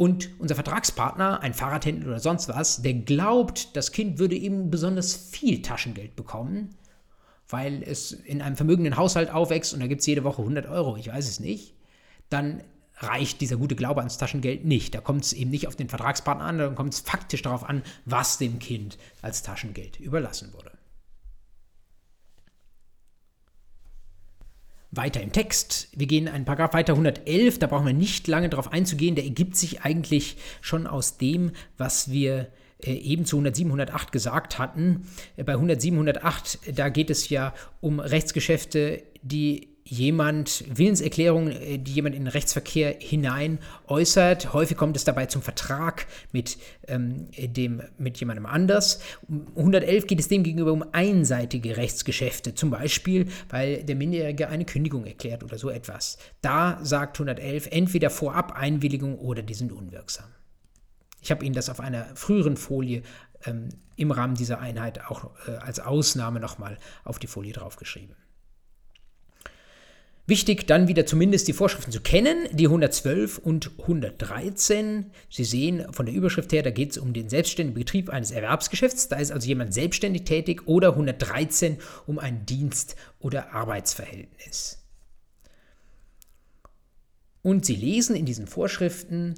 und unser Vertragspartner, ein Fahrradhändler oder sonst was, der glaubt, das Kind würde eben besonders viel Taschengeld bekommen, weil es in einem vermögenden Haushalt aufwächst und da gibt es jede Woche 100 Euro, ich weiß es nicht, dann reicht dieser gute Glaube ans Taschengeld nicht. Da kommt es eben nicht auf den Vertragspartner an, dann kommt es faktisch darauf an, was dem Kind als Taschengeld überlassen wurde. Weiter im Text. Wir gehen einen Paragraph weiter, 111. Da brauchen wir nicht lange darauf einzugehen. Der ergibt sich eigentlich schon aus dem, was wir äh, eben zu 107, 108 gesagt hatten. Äh, bei 107, 108, da geht es ja um Rechtsgeschäfte, die jemand, Willenserklärungen, äh, die jemand in den Rechtsverkehr hinein äußert. Häufig kommt es dabei zum Vertrag mit, ähm, dem, mit jemandem anders. 111 geht es demgegenüber um einseitige Rechtsgeschäfte, zum Beispiel, weil der Minderjährige eine Kündigung erklärt oder so etwas. Da sagt 111 entweder vorab Einwilligung oder die sind unwirksam. Ich habe Ihnen das auf einer früheren Folie ähm, im Rahmen dieser Einheit auch äh, als Ausnahme nochmal auf die Folie draufgeschrieben. Wichtig dann wieder zumindest die Vorschriften zu kennen, die 112 und 113. Sie sehen von der Überschrift her, da geht es um den selbstständigen Betrieb eines Erwerbsgeschäfts. Da ist also jemand selbstständig tätig oder 113 um ein Dienst- oder Arbeitsverhältnis. Und Sie lesen in diesen Vorschriften,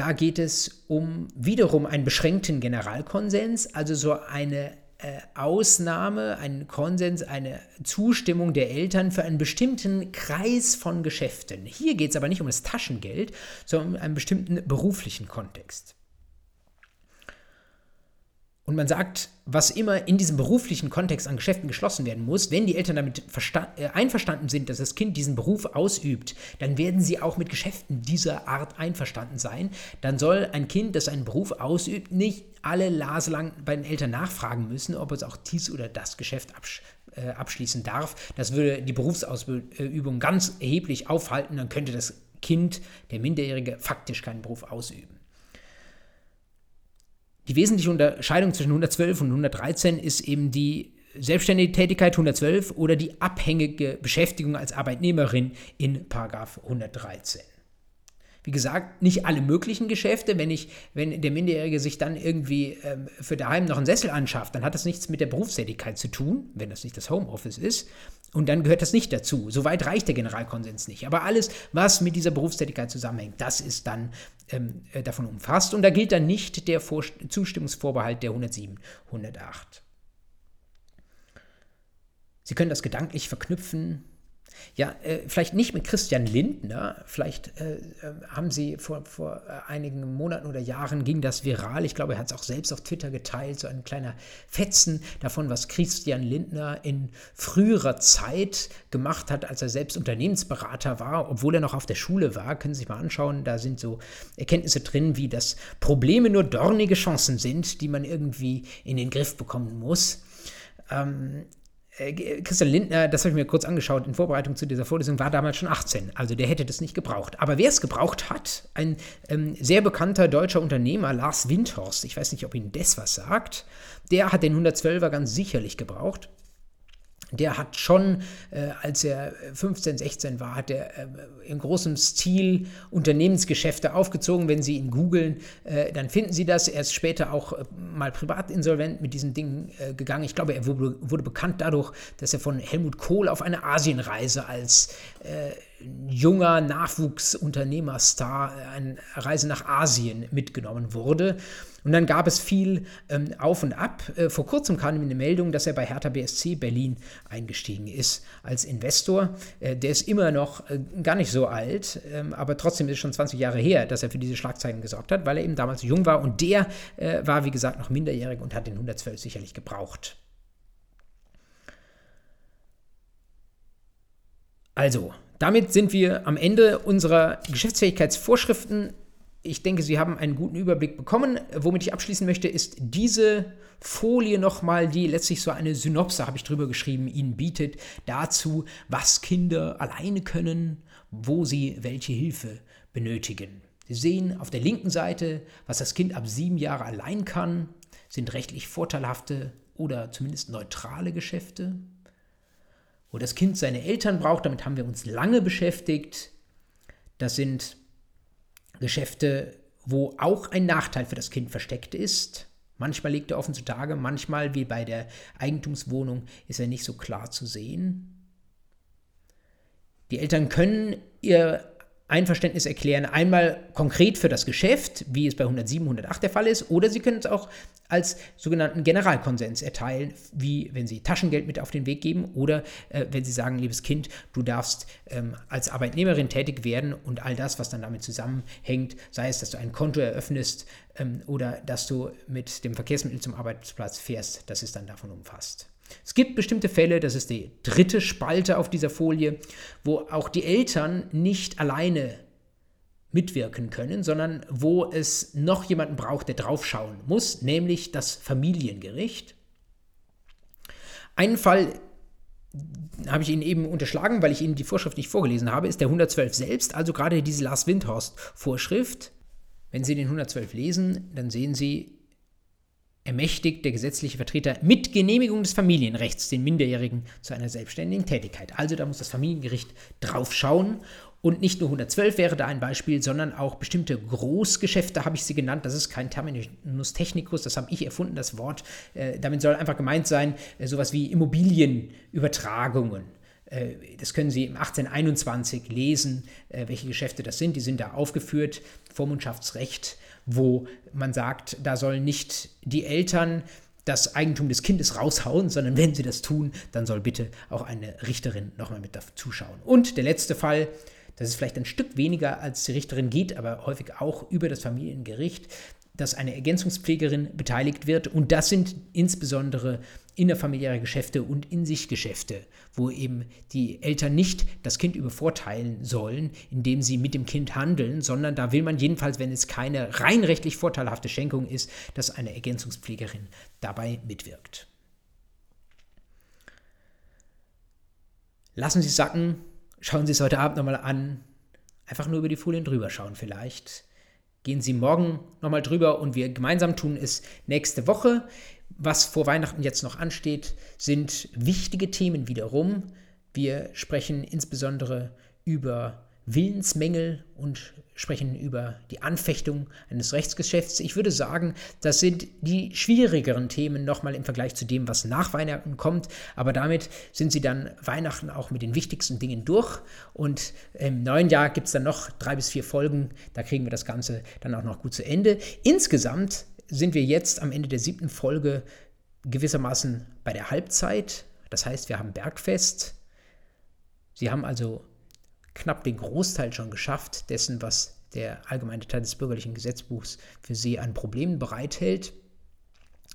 da geht es um wiederum einen beschränkten Generalkonsens, also so eine äh, Ausnahme, einen Konsens, eine Zustimmung der Eltern für einen bestimmten Kreis von Geschäften. Hier geht es aber nicht um das Taschengeld, sondern um einen bestimmten beruflichen Kontext. Und man sagt, was immer in diesem beruflichen Kontext an Geschäften geschlossen werden muss, wenn die Eltern damit äh, einverstanden sind, dass das Kind diesen Beruf ausübt, dann werden sie auch mit Geschäften dieser Art einverstanden sein. Dann soll ein Kind, das einen Beruf ausübt, nicht alle Lase lang bei den Eltern nachfragen müssen, ob es auch dies oder das Geschäft absch äh, abschließen darf. Das würde die Berufsausübung ganz erheblich aufhalten. Dann könnte das Kind, der Minderjährige, faktisch keinen Beruf ausüben. Die wesentliche Unterscheidung zwischen 112 und 113 ist eben die selbstständige Tätigkeit 112 oder die abhängige Beschäftigung als Arbeitnehmerin in 113 wie gesagt, nicht alle möglichen Geschäfte. Wenn, ich, wenn der Minderjährige sich dann irgendwie ähm, für daheim noch einen Sessel anschafft, dann hat das nichts mit der Berufstätigkeit zu tun, wenn das nicht das Homeoffice ist. Und dann gehört das nicht dazu. Soweit reicht der Generalkonsens nicht. Aber alles, was mit dieser Berufstätigkeit zusammenhängt, das ist dann ähm, äh, davon umfasst. Und da gilt dann nicht der Vor Zustimmungsvorbehalt der 107, 108. Sie können das gedanklich verknüpfen ja, äh, vielleicht nicht mit Christian Lindner, vielleicht äh, äh, haben Sie vor, vor äh, einigen Monaten oder Jahren ging das viral. Ich glaube, er hat es auch selbst auf Twitter geteilt, so ein kleiner Fetzen davon, was Christian Lindner in früherer Zeit gemacht hat, als er selbst Unternehmensberater war, obwohl er noch auf der Schule war. Können Sie sich mal anschauen, da sind so Erkenntnisse drin, wie dass Probleme nur dornige Chancen sind, die man irgendwie in den Griff bekommen muss. Ähm, äh, Christian Lindner, das habe ich mir kurz angeschaut in Vorbereitung zu dieser Vorlesung, war damals schon 18. Also der hätte das nicht gebraucht. Aber wer es gebraucht hat, ein ähm, sehr bekannter deutscher Unternehmer, Lars Windhorst, ich weiß nicht, ob Ihnen das was sagt, der hat den 112er ganz sicherlich gebraucht der hat schon, äh, als er 15, 16 war, hat er äh, in großem Stil Unternehmensgeschäfte aufgezogen. Wenn Sie ihn googeln, äh, dann finden Sie das. Er ist später auch äh, mal privat insolvent mit diesen Dingen äh, gegangen. Ich glaube, er wurde, wurde, bekannt dadurch, dass er von Helmut Kohl auf eine Asienreise als äh, junger Nachwuchsunternehmerstar eine Reise nach Asien mitgenommen wurde. Und dann gab es viel ähm, Auf und Ab. Äh, vor kurzem kam ihm eine Meldung, dass er bei Hertha BSC Berlin eingestiegen ist als Investor. Äh, der ist immer noch äh, gar nicht so alt, ähm, aber trotzdem ist es schon 20 Jahre her, dass er für diese Schlagzeilen gesorgt hat, weil er eben damals jung war. Und der äh, war, wie gesagt, noch minderjährig und hat den 112 sicherlich gebraucht. Also, damit sind wir am Ende unserer Geschäftsfähigkeitsvorschriften ich denke, Sie haben einen guten Überblick bekommen. Womit ich abschließen möchte, ist diese Folie nochmal, die letztlich so eine Synopse, habe ich drüber geschrieben, Ihnen bietet dazu, was Kinder alleine können, wo sie welche Hilfe benötigen. Sie sehen auf der linken Seite, was das Kind ab sieben Jahre allein kann, sind rechtlich vorteilhafte oder zumindest neutrale Geschäfte. Wo das Kind seine Eltern braucht, damit haben wir uns lange beschäftigt. Das sind Geschäfte, wo auch ein Nachteil für das Kind versteckt ist. Manchmal liegt er offen zutage, manchmal, wie bei der Eigentumswohnung, ist er nicht so klar zu sehen. Die Eltern können ihr Einverständnis erklären, einmal konkret für das Geschäft, wie es bei 107, 108 der Fall ist, oder Sie können es auch als sogenannten Generalkonsens erteilen, wie wenn Sie Taschengeld mit auf den Weg geben oder äh, wenn Sie sagen, liebes Kind, du darfst ähm, als Arbeitnehmerin tätig werden und all das, was dann damit zusammenhängt, sei es, dass du ein Konto eröffnest ähm, oder dass du mit dem Verkehrsmittel zum Arbeitsplatz fährst, das ist dann davon umfasst. Es gibt bestimmte Fälle, das ist die dritte Spalte auf dieser Folie, wo auch die Eltern nicht alleine mitwirken können, sondern wo es noch jemanden braucht, der draufschauen muss, nämlich das Familiengericht. Einen Fall habe ich Ihnen eben unterschlagen, weil ich Ihnen die Vorschrift nicht vorgelesen habe, ist der 112 selbst, also gerade diese Lars Windhorst-Vorschrift. Wenn Sie den 112 lesen, dann sehen Sie, ermächtigt der gesetzliche Vertreter mit Genehmigung des Familienrechts den Minderjährigen zu einer selbstständigen Tätigkeit. Also da muss das Familiengericht drauf schauen. Und nicht nur 112 wäre da ein Beispiel, sondern auch bestimmte Großgeschäfte habe ich sie genannt. Das ist kein Terminus technicus, das habe ich erfunden, das Wort. Äh, damit soll einfach gemeint sein, äh, sowas wie Immobilienübertragungen. Äh, das können Sie im 1821 lesen, äh, welche Geschäfte das sind. Die sind da aufgeführt. Vormundschaftsrecht wo man sagt, da sollen nicht die Eltern das Eigentum des Kindes raushauen, sondern wenn sie das tun, dann soll bitte auch eine Richterin nochmal mit zuschauen. Und der letzte Fall, das ist vielleicht ein Stück weniger als die Richterin geht, aber häufig auch über das Familiengericht, dass eine Ergänzungspflegerin beteiligt wird. Und das sind insbesondere innerfamiliäre Geschäfte und In-sich-Geschäfte, wo eben die Eltern nicht das Kind übervorteilen sollen, indem sie mit dem Kind handeln, sondern da will man jedenfalls, wenn es keine rein rechtlich vorteilhafte Schenkung ist, dass eine Ergänzungspflegerin dabei mitwirkt. Lassen Sie es sacken, schauen Sie es heute Abend nochmal an, einfach nur über die Folien drüber schauen vielleicht. Gehen Sie morgen nochmal drüber und wir gemeinsam tun es nächste Woche. Was vor Weihnachten jetzt noch ansteht, sind wichtige Themen wiederum. Wir sprechen insbesondere über Willensmängel und sprechen über die Anfechtung eines Rechtsgeschäfts. Ich würde sagen, das sind die schwierigeren Themen nochmal im Vergleich zu dem, was nach Weihnachten kommt. Aber damit sind sie dann Weihnachten auch mit den wichtigsten Dingen durch. Und im neuen Jahr gibt es dann noch drei bis vier Folgen. Da kriegen wir das Ganze dann auch noch gut zu Ende. Insgesamt sind wir jetzt am Ende der siebten Folge gewissermaßen bei der Halbzeit. Das heißt, wir haben Bergfest. Sie haben also knapp den Großteil schon geschafft dessen, was der allgemeine Teil des bürgerlichen Gesetzbuchs für Sie an Problemen bereithält.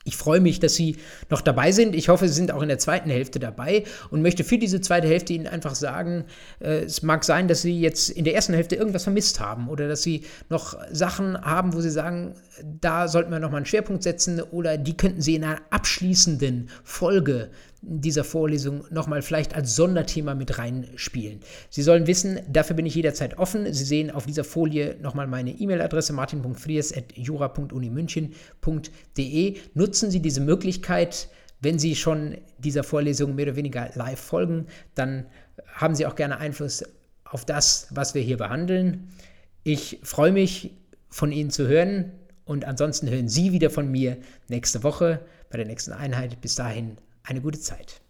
Ich freue mich, dass Sie noch dabei sind. Ich hoffe, Sie sind auch in der zweiten Hälfte dabei und möchte für diese zweite Hälfte Ihnen einfach sagen, äh, es mag sein, dass Sie jetzt in der ersten Hälfte irgendwas vermisst haben oder dass Sie noch Sachen haben, wo Sie sagen, da sollten wir nochmal einen Schwerpunkt setzen oder die könnten Sie in einer abschließenden Folge dieser Vorlesung nochmal vielleicht als Sonderthema mit reinspielen. Sie sollen wissen, dafür bin ich jederzeit offen. Sie sehen auf dieser Folie nochmal meine E-Mail-Adresse martin.fries.jura.unimünchen.de. Nutzen Sie diese Möglichkeit, wenn Sie schon dieser Vorlesung mehr oder weniger live folgen, dann haben Sie auch gerne Einfluss auf das, was wir hier behandeln. Ich freue mich, von Ihnen zu hören und ansonsten hören Sie wieder von mir nächste Woche bei der nächsten Einheit. Bis dahin eine gute Zeit.